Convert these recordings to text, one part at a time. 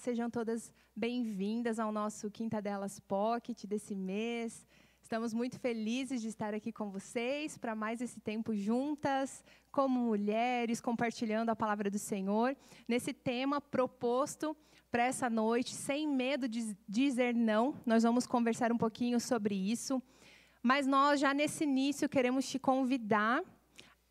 Sejam todas bem-vindas ao nosso Quinta Delas Pocket desse mês. Estamos muito felizes de estar aqui com vocês para mais esse tempo juntas, como mulheres, compartilhando a palavra do Senhor, nesse tema proposto para essa noite, sem medo de dizer não. Nós vamos conversar um pouquinho sobre isso, mas nós já nesse início queremos te convidar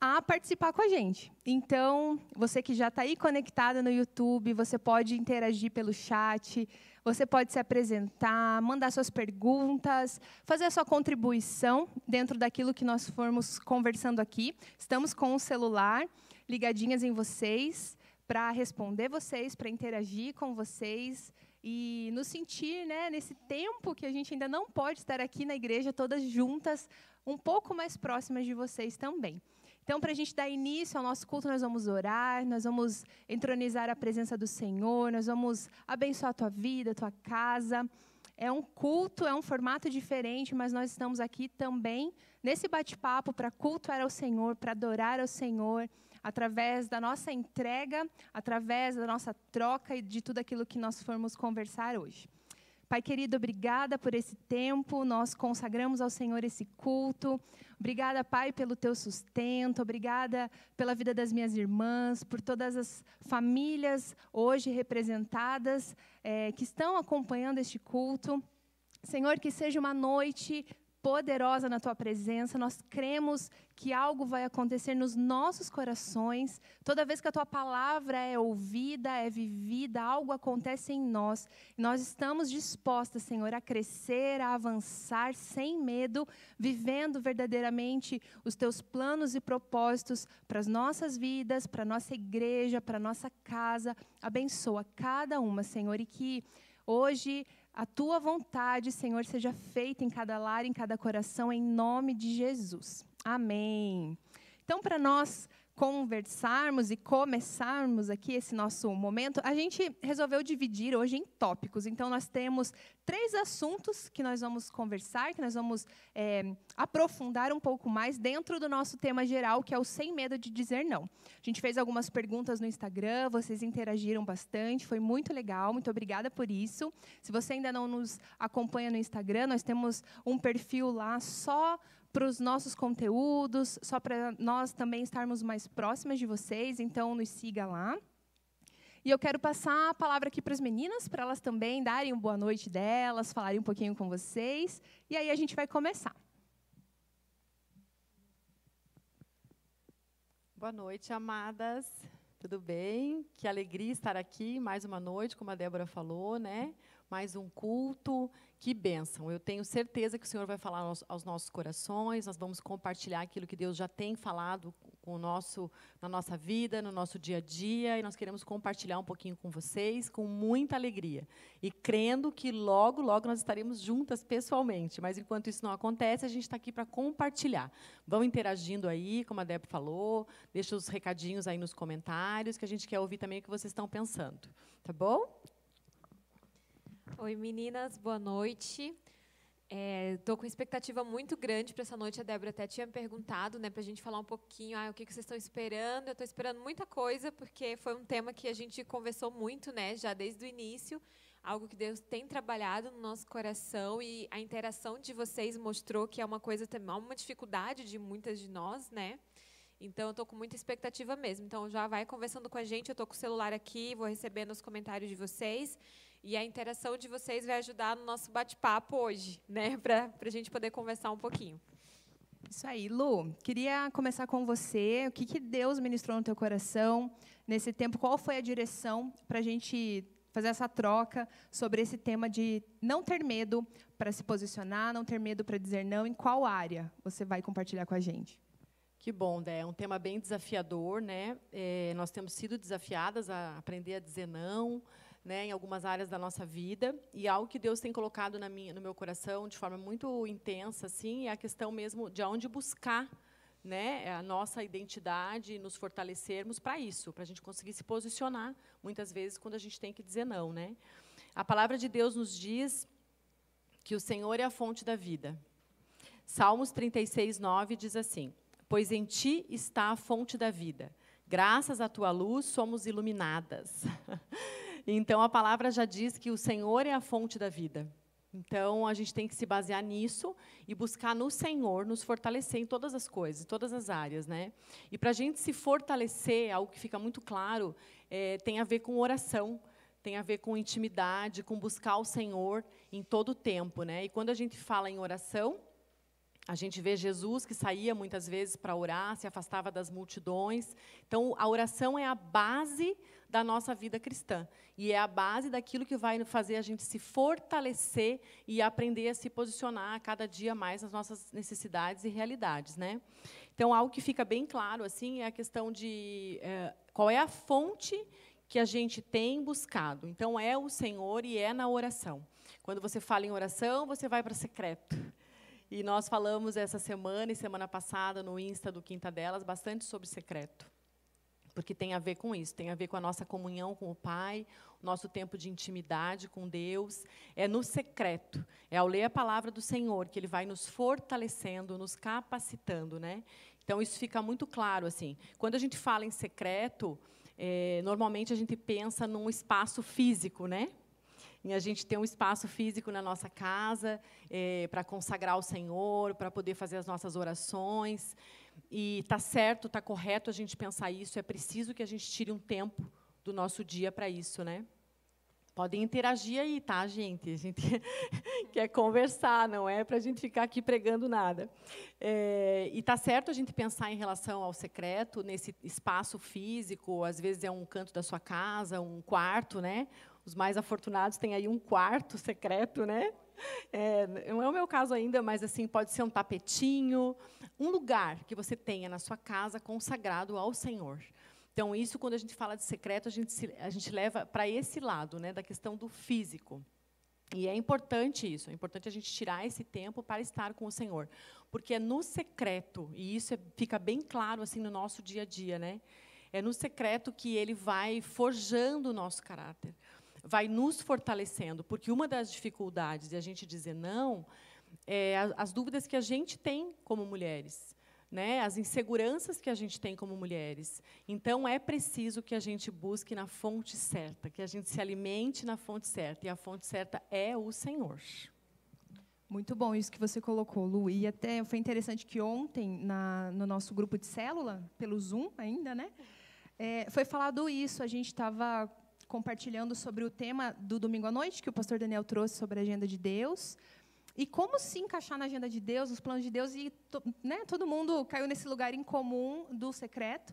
a participar com a gente. Então, você que já está aí conectado no YouTube, você pode interagir pelo chat, você pode se apresentar, mandar suas perguntas, fazer a sua contribuição dentro daquilo que nós formos conversando aqui. Estamos com o celular ligadinhas em vocês para responder vocês, para interagir com vocês e nos sentir, né, nesse tempo que a gente ainda não pode estar aqui na igreja todas juntas, um pouco mais próximas de vocês também. Então, para a gente dar início ao nosso culto, nós vamos orar, nós vamos entronizar a presença do Senhor, nós vamos abençoar a tua vida, a tua casa. É um culto, é um formato diferente, mas nós estamos aqui também nesse bate-papo para cultuar ao Senhor, para adorar ao Senhor, através da nossa entrega, através da nossa troca e de tudo aquilo que nós formos conversar hoje. Pai querido, obrigada por esse tempo. Nós consagramos ao Senhor esse culto. Obrigada, Pai, pelo teu sustento. Obrigada pela vida das minhas irmãs, por todas as famílias hoje representadas é, que estão acompanhando este culto. Senhor, que seja uma noite poderosa na tua presença. Nós cremos que algo vai acontecer nos nossos corações. Toda vez que a tua palavra é ouvida, é vivida, algo acontece em nós. Nós estamos dispostas, Senhor, a crescer, a avançar sem medo, vivendo verdadeiramente os teus planos e propósitos para as nossas vidas, para a nossa igreja, para a nossa casa. Abençoa cada uma, Senhor, e que hoje a tua vontade, Senhor, seja feita em cada lar, em cada coração, em nome de Jesus. Amém. Então, para nós conversarmos e começarmos aqui esse nosso momento, a gente resolveu dividir hoje em tópicos. Então, nós temos três assuntos que nós vamos conversar, que nós vamos é, aprofundar um pouco mais dentro do nosso tema geral, que é o sem medo de dizer não. A gente fez algumas perguntas no Instagram, vocês interagiram bastante, foi muito legal, muito obrigada por isso. Se você ainda não nos acompanha no Instagram, nós temos um perfil lá só para os nossos conteúdos, só para nós também estarmos mais próximas de vocês, então nos siga lá. E eu quero passar a palavra aqui para as meninas, para elas também darem uma boa noite delas, falarem um pouquinho com vocês, e aí a gente vai começar. Boa noite, amadas. Tudo bem? Que alegria estar aqui mais uma noite, como a Débora falou, né? Mais um culto. Que bênção. Eu tenho certeza que o Senhor vai falar aos, aos, nossos corações, nós vamos compartilhar aquilo que Deus já tem falado com o nosso, na nossa vida, no nosso dia a dia, e nós queremos compartilhar um pouquinho com vocês, com muita alegria. E crendo que logo, logo nós estaremos juntas pessoalmente. Mas enquanto isso não acontece, a gente está aqui para compartilhar. Vão interagindo aí, como a Débora falou, deixa os recadinhos aí nos comentários, que a gente quer ouvir também o que vocês estão pensando. Tá bom? Oi, meninas, boa noite. Estou é, com expectativa muito grande para essa noite. A Débora até tinha perguntado né, para a gente falar um pouquinho ah, o que, que vocês estão esperando. Eu estou esperando muita coisa, porque foi um tema que a gente conversou muito né, já desde o início. Algo que Deus tem trabalhado no nosso coração e a interação de vocês mostrou que é uma coisa também, uma dificuldade de muitas de nós, né? Então, eu estou com muita expectativa mesmo. Então, já vai conversando com a gente. Eu estou com o celular aqui, vou recebendo os comentários de vocês. E a interação de vocês vai ajudar no nosso bate-papo hoje, né? Para a gente poder conversar um pouquinho. Isso aí, Lu. Queria começar com você. O que, que Deus ministrou no teu coração nesse tempo? Qual foi a direção para a gente fazer essa troca sobre esse tema de não ter medo para se posicionar, não ter medo para dizer não? Em qual área você vai compartilhar com a gente? Que bom, Dé. É um tema bem desafiador, né? É, nós temos sido desafiadas a aprender a dizer não, né, em algumas áreas da nossa vida e algo que Deus tem colocado na minha, no meu coração de forma muito intensa, assim, é a questão mesmo de onde buscar, né, a nossa identidade nos fortalecermos para isso, para a gente conseguir se posicionar muitas vezes quando a gente tem que dizer não, né? A palavra de Deus nos diz que o Senhor é a fonte da vida. Salmos 36, 9 diz assim: Pois em ti está a fonte da vida. Graças à tua luz somos iluminadas. Então, a palavra já diz que o Senhor é a fonte da vida. Então, a gente tem que se basear nisso e buscar no Senhor nos fortalecer em todas as coisas, em todas as áreas. Né? E para a gente se fortalecer, algo que fica muito claro, é, tem a ver com oração, tem a ver com intimidade, com buscar o Senhor em todo o tempo. Né? E quando a gente fala em oração, a gente vê Jesus que saía muitas vezes para orar, se afastava das multidões. Então, a oração é a base da nossa vida cristã. E é a base daquilo que vai fazer a gente se fortalecer e aprender a se posicionar cada dia mais nas nossas necessidades e realidades. Né? Então, algo que fica bem claro assim é a questão de é, qual é a fonte que a gente tem buscado. Então, é o Senhor e é na oração. Quando você fala em oração, você vai para secreto. E nós falamos essa semana e semana passada no Insta do Quinta Delas bastante sobre secreto porque tem a ver com isso, tem a ver com a nossa comunhão com o Pai, o nosso tempo de intimidade com Deus. É no secreto, é ao ler a palavra do Senhor que Ele vai nos fortalecendo, nos capacitando, né? Então isso fica muito claro assim. Quando a gente fala em secreto, é, normalmente a gente pensa num espaço físico, né? Em a gente ter um espaço físico na nossa casa é, para consagrar ao Senhor, para poder fazer as nossas orações. E está certo, está correto a gente pensar isso. É preciso que a gente tire um tempo do nosso dia para isso, né? Podem interagir aí, tá, gente? A gente quer conversar, não é para a gente ficar aqui pregando nada. É, e está certo a gente pensar em relação ao secreto, nesse espaço físico, às vezes é um canto da sua casa, um quarto, né? Os mais afortunados têm aí um quarto secreto, né? É, não é o meu caso ainda, mas assim pode ser um tapetinho, um lugar que você tenha na sua casa consagrado ao Senhor. Então, isso, quando a gente fala de secreto, a gente, se, a gente leva para esse lado, né, da questão do físico. E é importante isso, é importante a gente tirar esse tempo para estar com o Senhor. Porque é no secreto, e isso é, fica bem claro assim no nosso dia a dia, né? É no secreto que ele vai forjando o nosso caráter vai nos fortalecendo, porque uma das dificuldades de a gente dizer não é as dúvidas que a gente tem como mulheres, né? As inseguranças que a gente tem como mulheres. Então é preciso que a gente busque na fonte certa, que a gente se alimente na fonte certa, e a fonte certa é o Senhor. Muito bom isso que você colocou, Lu. E até foi interessante que ontem, na, no nosso grupo de célula, pelo Zoom ainda, né? É, foi falado isso. A gente estava compartilhando sobre o tema do domingo à noite, que o pastor Daniel trouxe sobre a agenda de Deus. E como se encaixar na agenda de Deus, os planos de Deus, e né, todo mundo caiu nesse lugar em comum do secreto.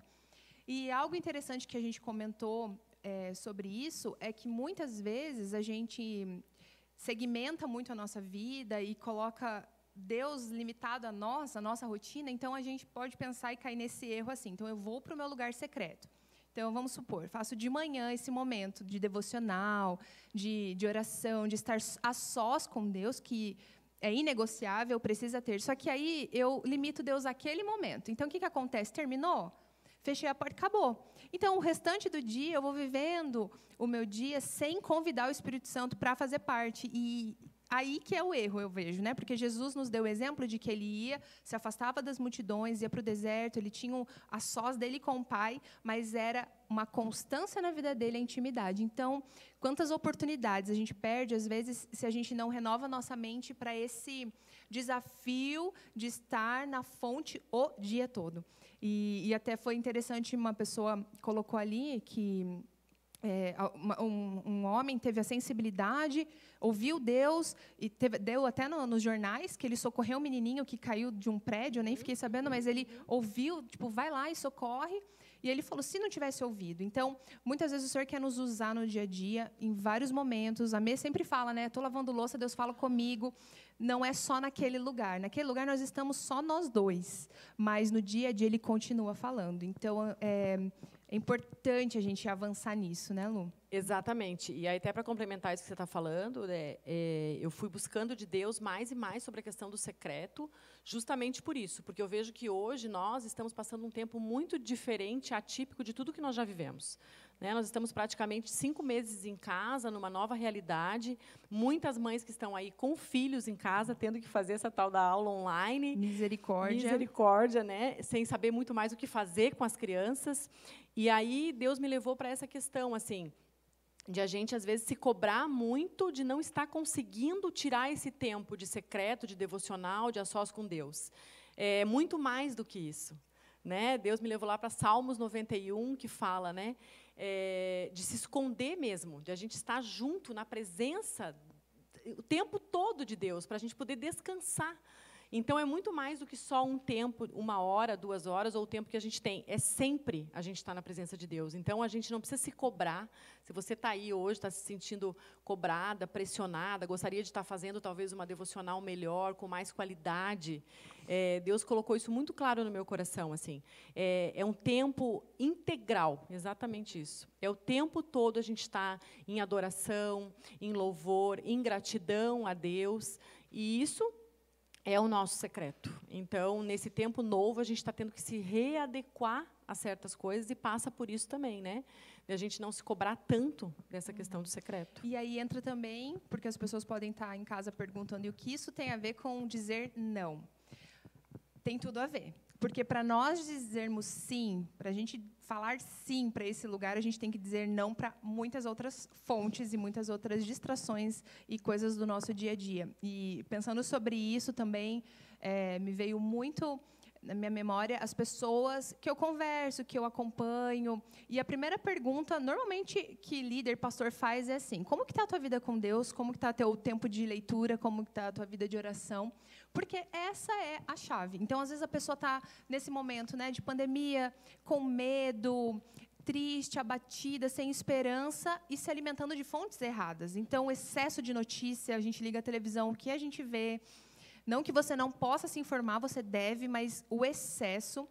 E algo interessante que a gente comentou é, sobre isso é que muitas vezes a gente segmenta muito a nossa vida e coloca Deus limitado a nós, a nossa rotina, então a gente pode pensar e cair nesse erro assim. Então eu vou para o meu lugar secreto. Então, vamos supor, faço de manhã esse momento de devocional, de, de oração, de estar a sós com Deus, que é inegociável, precisa ter. Só que aí eu limito Deus àquele momento. Então, o que, que acontece? Terminou? Fechei a porta, acabou. Então, o restante do dia, eu vou vivendo o meu dia sem convidar o Espírito Santo para fazer parte. E Aí que é o erro, eu vejo, né? Porque Jesus nos deu o exemplo de que ele ia, se afastava das multidões, ia para o deserto, ele tinha a sós dele com o Pai, mas era uma constância na vida dele a intimidade. Então, quantas oportunidades a gente perde, às vezes, se a gente não renova nossa mente para esse desafio de estar na fonte o dia todo. E, e até foi interessante, uma pessoa colocou ali que é, um, um, homem teve a sensibilidade, ouviu Deus, e teve, deu até no, nos jornais que ele socorreu um menininho que caiu de um prédio, eu nem fiquei sabendo, mas ele ouviu, tipo, vai lá e socorre. E ele falou, se não tivesse ouvido. Então, muitas vezes o Senhor quer nos usar no dia a dia, em vários momentos. A Mê sempre fala, né? Estou lavando louça, Deus fala comigo. Não é só naquele lugar. Naquele lugar nós estamos só nós dois. Mas no dia a dia ele continua falando. Então, é, é importante a gente avançar nisso, né, Lu? Exatamente. E aí, até para complementar isso que você está falando, né, é, eu fui buscando de Deus mais e mais sobre a questão do secreto, justamente por isso, porque eu vejo que hoje nós estamos passando um tempo muito diferente, atípico de tudo que nós já vivemos. Né? Nós estamos praticamente cinco meses em casa, numa nova realidade. Muitas mães que estão aí com filhos em casa, tendo que fazer essa tal da aula online. Misericórdia. Misericórdia, né? Sem saber muito mais o que fazer com as crianças. E aí Deus me levou para essa questão, assim. de a gente, às vezes, se cobrar muito de não estar conseguindo tirar esse tempo de secreto, de devocional, de a sós com Deus. É muito mais do que isso. Né? Deus me levou lá para Salmos 91, que fala né, é, de se esconder mesmo, de a gente estar junto na presença o tempo todo de Deus, para a gente poder descansar. Então, é muito mais do que só um tempo, uma hora, duas horas, ou o tempo que a gente tem. É sempre a gente estar tá na presença de Deus. Então, a gente não precisa se cobrar. Se você está aí hoje, está se sentindo cobrada, pressionada, gostaria de estar tá fazendo talvez uma devocional melhor, com mais qualidade, é, Deus colocou isso muito claro no meu coração. assim. É, é um tempo integral, exatamente isso. É o tempo todo a gente está em adoração, em louvor, em gratidão a Deus. E isso é o nosso secreto. Então, nesse tempo novo, a gente está tendo que se readequar a certas coisas e passa por isso também, né? De a gente não se cobrar tanto dessa questão do secreto. E aí entra também, porque as pessoas podem estar em casa perguntando, e o que isso tem a ver com dizer não? Tem tudo a ver. Porque para nós dizermos sim, para a gente falar sim para esse lugar, a gente tem que dizer não para muitas outras fontes e muitas outras distrações e coisas do nosso dia a dia. E pensando sobre isso também, é, me veio muito na minha memória as pessoas que eu converso, que eu acompanho. E a primeira pergunta, normalmente, que líder, pastor faz é assim: como que está a tua vida com Deus? Como que está teu tempo de leitura? Como que está a tua vida de oração? Porque essa é a chave. Então, às vezes a pessoa está nesse momento, né, de pandemia, com medo, triste, abatida, sem esperança e se alimentando de fontes erradas. Então, excesso de notícia, a gente liga a televisão, o que a gente vê, não que você não possa se informar, você deve, mas o excesso.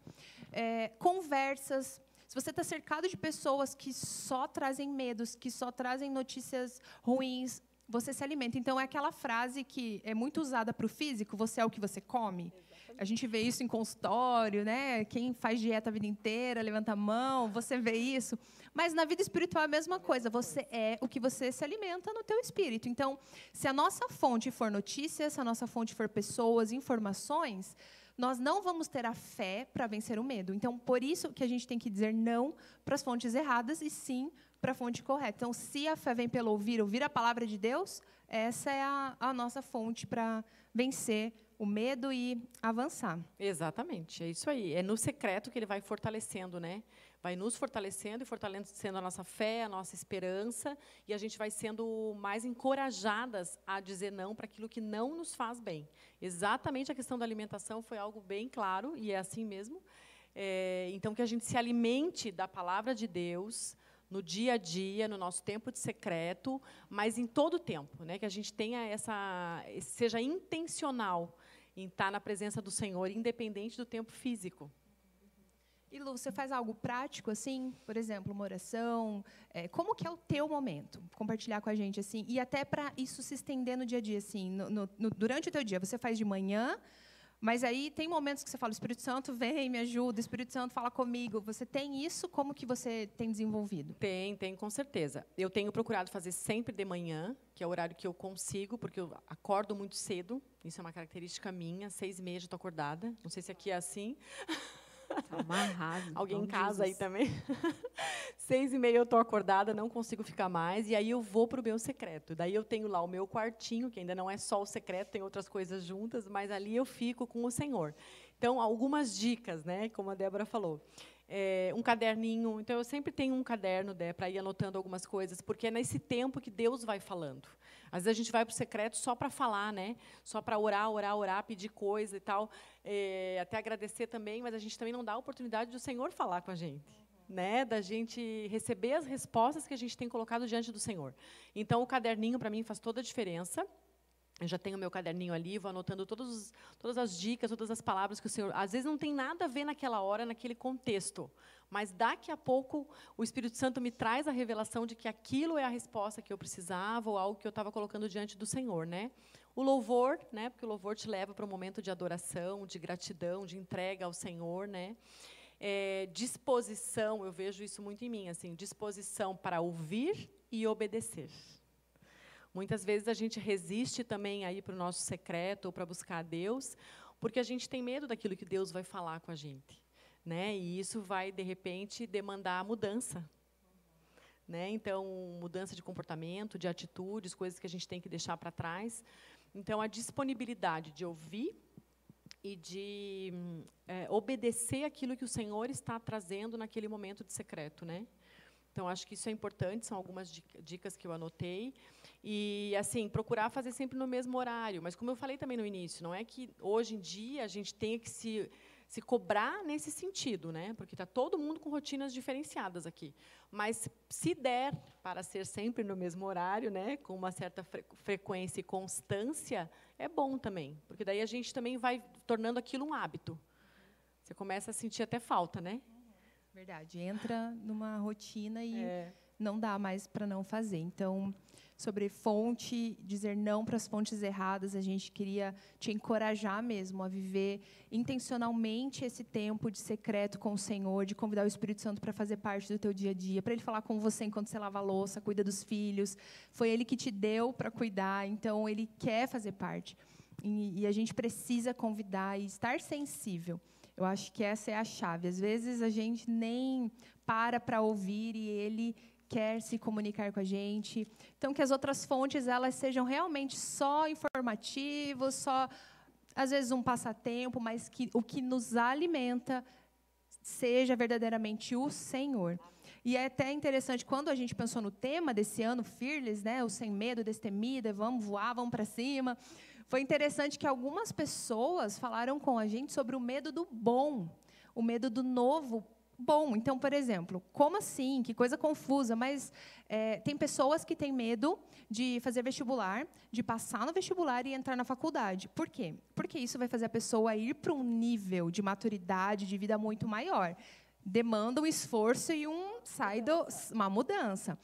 É, conversas. Se você está cercado de pessoas que só trazem medos, que só trazem notícias ruins, você se alimenta. Então, é aquela frase que é muito usada para o físico: você é o que você come. A gente vê isso em consultório, né? Quem faz dieta a vida inteira, levanta a mão, você vê isso. Mas na vida espiritual é a mesma coisa. Você é o que você se alimenta no teu espírito. Então, se a nossa fonte for notícias, se a nossa fonte for pessoas, informações, nós não vamos ter a fé para vencer o medo. Então, por isso que a gente tem que dizer não para as fontes erradas e sim para a fonte correta. Então, se a fé vem pelo ouvir, ouvir a palavra de Deus, essa é a, a nossa fonte para vencer o medo e avançar. Exatamente, é isso aí. É no secreto que ele vai fortalecendo, né? Vai nos fortalecendo e fortalecendo a nossa fé, a nossa esperança, e a gente vai sendo mais encorajadas a dizer não para aquilo que não nos faz bem. Exatamente a questão da alimentação foi algo bem claro, e é assim mesmo. É, então, que a gente se alimente da palavra de Deus, no dia a dia, no nosso tempo de secreto, mas em todo o tempo, né? Que a gente tenha essa, seja intencional em estar na presença do Senhor, independente do tempo físico. E Lu, você faz algo prático assim, por exemplo, uma oração? É, como que é o teu momento? Compartilhar com a gente assim e até para isso se estender no dia a dia assim, no, no, no, durante o teu dia. Você faz de manhã, mas aí tem momentos que você fala, Espírito Santo vem, me ajuda, Espírito Santo fala comigo. Você tem isso? Como que você tem desenvolvido? Tem, tem, com certeza. Eu tenho procurado fazer sempre de manhã, que é o horário que eu consigo, porque eu acordo muito cedo. Isso é uma característica minha. Seis e meia já estou acordada. Não sei se aqui é assim. Tá amarrado. Alguém em casa Jesus. aí também? Seis e meia eu estou acordada, não consigo ficar mais, e aí eu vou para o meu secreto. Daí eu tenho lá o meu quartinho, que ainda não é só o secreto, tem outras coisas juntas, mas ali eu fico com o Senhor. Então, algumas dicas, né, como a Débora falou. É, um caderninho. Então, eu sempre tenho um caderno né, para ir anotando algumas coisas, porque é nesse tempo que Deus vai falando. Às vezes a gente vai para o secreto só para falar, né? só para orar, orar, orar, pedir coisa e tal. É, até agradecer também, mas a gente também não dá a oportunidade do Senhor falar com a gente. Né, da gente receber as respostas que a gente tem colocado diante do Senhor. Então, o caderninho, para mim, faz toda a diferença. Eu já tenho meu caderninho ali, vou anotando todos, todas as dicas, todas as palavras que o Senhor. Às vezes não tem nada a ver naquela hora, naquele contexto, mas daqui a pouco o Espírito Santo me traz a revelação de que aquilo é a resposta que eu precisava ou algo que eu estava colocando diante do Senhor, né? O louvor, né? Porque o louvor te leva para um momento de adoração, de gratidão, de entrega ao Senhor, né? É, disposição, eu vejo isso muito em mim, assim, disposição para ouvir e obedecer. Muitas vezes a gente resiste também aí para o nosso secreto ou para buscar a Deus, porque a gente tem medo daquilo que Deus vai falar com a gente, né? E isso vai de repente demandar mudança, né? Então, mudança de comportamento, de atitudes, coisas que a gente tem que deixar para trás. Então, a disponibilidade de ouvir e de é, obedecer aquilo que o Senhor está trazendo naquele momento de secreto, né? Então, acho que isso é importante, são algumas dicas que eu anotei. E, assim, procurar fazer sempre no mesmo horário. Mas, como eu falei também no início, não é que hoje em dia a gente tenha que se se cobrar nesse sentido, né? Porque está todo mundo com rotinas diferenciadas aqui. Mas se der para ser sempre no mesmo horário, né, com uma certa fre frequência e constância, é bom também, porque daí a gente também vai tornando aquilo um hábito. Você começa a sentir até falta, né? Verdade. Entra numa rotina e é. Não dá mais para não fazer. Então, sobre fonte, dizer não para as fontes erradas. A gente queria te encorajar mesmo a viver intencionalmente esse tempo de secreto com o Senhor, de convidar o Espírito Santo para fazer parte do teu dia a dia, para ele falar com você enquanto você lava a louça, cuida dos filhos. Foi ele que te deu para cuidar, então ele quer fazer parte. E, e a gente precisa convidar e estar sensível. Eu acho que essa é a chave. Às vezes a gente nem para para ouvir e ele quer se comunicar com a gente. Então, que as outras fontes elas sejam realmente só informativos, só às vezes um passatempo, mas que o que nos alimenta seja verdadeiramente o Senhor. E é até interessante quando a gente pensou no tema desse ano, Fearless, né, o sem medo, destemida, vamos voar, vamos para cima. Foi interessante que algumas pessoas falaram com a gente sobre o medo do bom, o medo do novo bom. Então, por exemplo, como assim? Que coisa confusa. Mas é, tem pessoas que têm medo de fazer vestibular, de passar no vestibular e entrar na faculdade. Por quê? Porque isso vai fazer a pessoa ir para um nível de maturidade, de vida muito maior. Demanda um esforço e um sai do, uma mudança.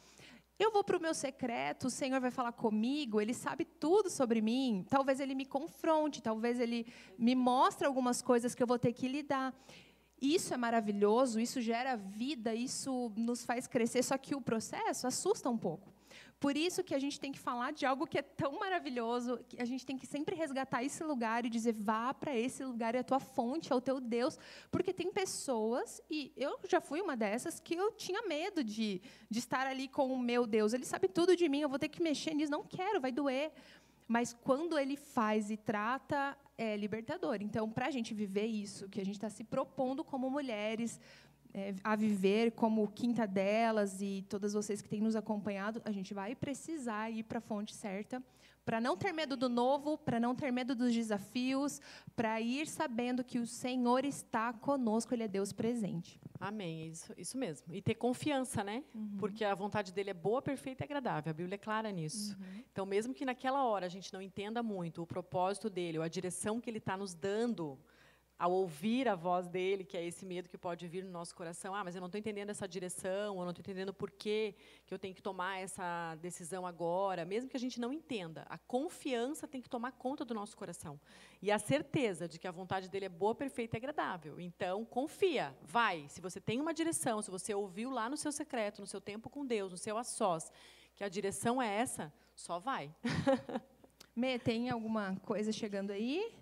Eu vou para o meu secreto, o Senhor vai falar comigo, Ele sabe tudo sobre mim. Talvez Ele me confronte, talvez Ele me mostre algumas coisas que eu vou ter que lidar. Isso é maravilhoso, isso gera vida, isso nos faz crescer, só que o processo assusta um pouco. Por isso que a gente tem que falar de algo que é tão maravilhoso, que a gente tem que sempre resgatar esse lugar e dizer: vá para esse lugar, é a tua fonte, é o teu Deus. Porque tem pessoas, e eu já fui uma dessas, que eu tinha medo de, de estar ali com o meu Deus. Ele sabe tudo de mim, eu vou ter que mexer nisso, não quero, vai doer. Mas quando ele faz e trata, é libertador. Então, para a gente viver isso, que a gente está se propondo como mulheres é, a viver, como quinta delas e todas vocês que têm nos acompanhado, a gente vai precisar ir para a fonte certa para não ter medo do novo, para não ter medo dos desafios, para ir sabendo que o Senhor está conosco, Ele é Deus presente. Amém, isso, isso mesmo. E ter confiança, né? Uhum. Porque a vontade dele é boa, perfeita e agradável. A Bíblia é clara nisso. Uhum. Então, mesmo que naquela hora a gente não entenda muito o propósito dele, ou a direção que ele está nos dando, ao ouvir a voz dele, que é esse medo que pode vir no nosso coração, ah, mas eu não estou entendendo essa direção, eu não estou entendendo por que, eu tenho que tomar essa decisão agora, mesmo que a gente não entenda, a confiança tem que tomar conta do nosso coração. E a certeza de que a vontade dele é boa, perfeita e agradável. Então, confia, vai. Se você tem uma direção, se você ouviu lá no seu secreto, no seu tempo com Deus, no seu a sós, que a direção é essa, só vai. Mê, tem alguma coisa chegando aí?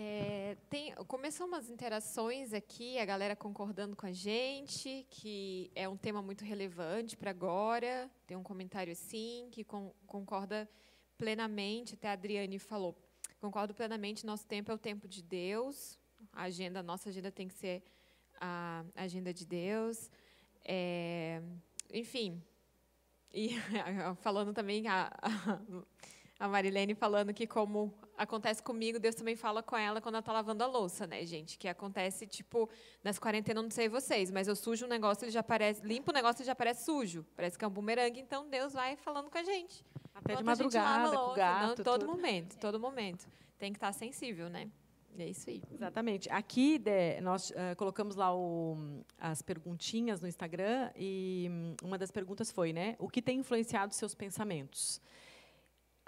É, tem, começou umas interações aqui, a galera concordando com a gente, que é um tema muito relevante para agora. Tem um comentário assim, que com, concorda plenamente, até a Adriane falou. Concordo plenamente, nosso tempo é o tempo de Deus. A agenda, nossa agenda tem que ser a agenda de Deus. É, enfim, e falando também, a, a, a Marilene falando que como acontece comigo, Deus também fala com ela quando ela está lavando a louça, né, gente? Que acontece, tipo, nas quarentenas, não sei vocês, mas eu sujo um negócio, ele já aparece, limpo o negócio, ele já aparece sujo. Parece que é um bumerangue, então Deus vai falando com a gente. Até de madrugada, louça, com o gato. Não, todo tudo. momento, todo momento. Tem que estar tá sensível, né? É isso aí. Exatamente. Aqui de, nós uh, colocamos lá o, as perguntinhas no Instagram e um, uma das perguntas foi, né? O que tem influenciado seus pensamentos?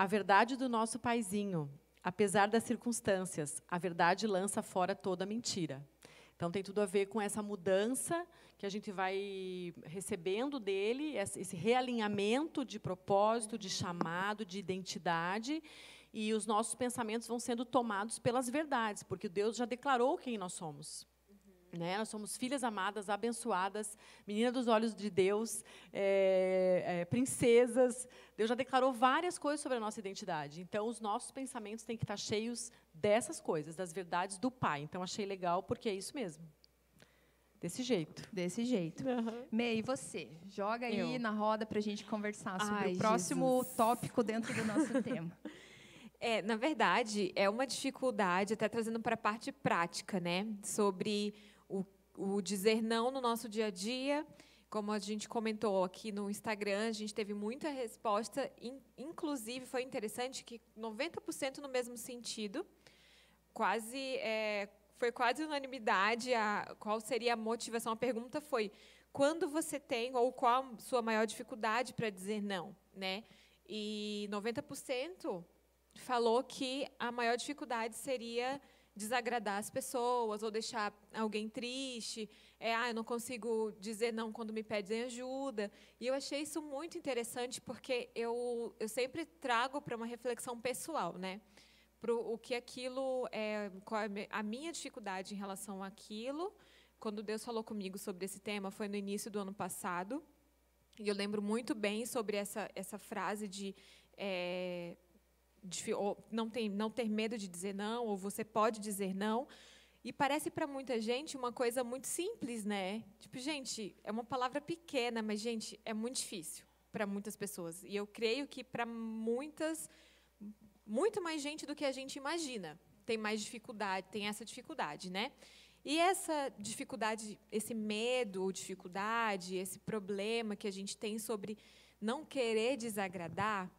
A verdade do nosso paizinho Apesar das circunstâncias, a verdade lança fora toda mentira. Então tem tudo a ver com essa mudança que a gente vai recebendo dele, esse realinhamento de propósito, de chamado, de identidade, e os nossos pensamentos vão sendo tomados pelas verdades, porque Deus já declarou quem nós somos. Né? Nós somos filhas amadas, abençoadas, menina dos olhos de Deus, é, é, princesas. Deus já declarou várias coisas sobre a nossa identidade. Então, os nossos pensamentos têm que estar cheios dessas coisas, das verdades do Pai. Então, achei legal, porque é isso mesmo. Desse jeito. Desse jeito. Uhum. Mei, você? Joga aí Eu. na roda para a gente conversar sobre Ai, o próximo Jesus. tópico dentro do nosso tema. É, na verdade, é uma dificuldade, até trazendo para a parte prática, né? Sobre o, o dizer não no nosso dia a dia. Como a gente comentou aqui no Instagram, a gente teve muita resposta, in- inclusive foi interessante que 90% no mesmo sentido. Quase é, foi quase unanimidade a qual seria a motivação. A pergunta foi: quando você tem ou qual a sua maior dificuldade para dizer não, né? E 90% falou que a maior dificuldade seria desagradar as pessoas ou deixar alguém triste. É, ah, eu não consigo dizer não quando me pedem ajuda. E eu achei isso muito interessante porque eu, eu sempre trago para uma reflexão pessoal, né? Para o que aquilo é, qual é a minha dificuldade em relação àquilo. Quando Deus falou comigo sobre esse tema foi no início do ano passado. E eu lembro muito bem sobre essa, essa frase de é, ou não, tem, não ter medo de dizer não, ou você pode dizer não. E parece para muita gente uma coisa muito simples, né? Tipo, gente, é uma palavra pequena, mas, gente, é muito difícil para muitas pessoas. E eu creio que para muitas, muito mais gente do que a gente imagina tem mais dificuldade, tem essa dificuldade, né? E essa dificuldade, esse medo ou dificuldade, esse problema que a gente tem sobre não querer desagradar,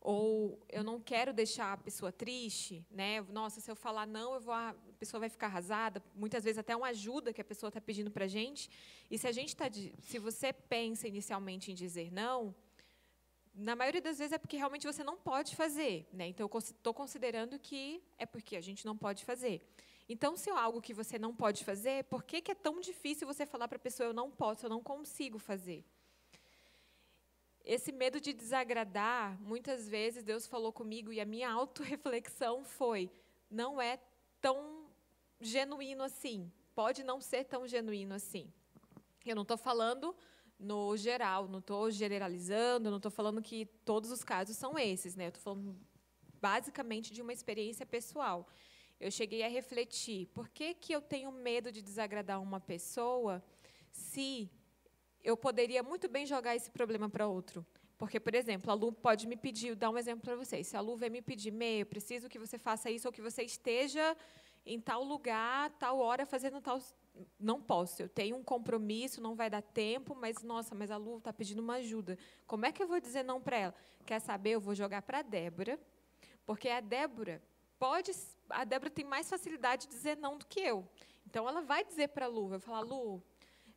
ou eu não quero deixar a pessoa triste, né? Nossa, se eu falar não, eu vou, a pessoa vai ficar arrasada. Muitas vezes até uma ajuda que a pessoa está pedindo para a gente. E se a gente está, se você pensa inicialmente em dizer não, na maioria das vezes é porque realmente você não pode fazer, né? Então eu estou considerando que é porque a gente não pode fazer. Então, se é algo que você não pode fazer, por que, que é tão difícil você falar para a pessoa eu não posso, eu não consigo fazer? Esse medo de desagradar, muitas vezes Deus falou comigo e a minha autorreflexão foi: não é tão genuíno assim. Pode não ser tão genuíno assim. Eu não estou falando no geral, não estou generalizando, não estou falando que todos os casos são esses, né? Eu estou falando basicamente de uma experiência pessoal. Eu cheguei a refletir: por que, que eu tenho medo de desagradar uma pessoa se eu poderia muito bem jogar esse problema para outro. Porque, por exemplo, a Lu pode me pedir, dar um exemplo para vocês. Se a Lu vem me pedir, Mei, eu preciso que você faça isso ou que você esteja em tal lugar, tal hora, fazendo tal. Não posso, eu tenho um compromisso, não vai dar tempo, mas, nossa, mas a Lu está pedindo uma ajuda. Como é que eu vou dizer não para ela? Quer saber? Eu vou jogar para a Débora, porque a Débora pode. A Débora tem mais facilidade de dizer não do que eu. Então, ela vai dizer para a Lu, vai falar, Lu,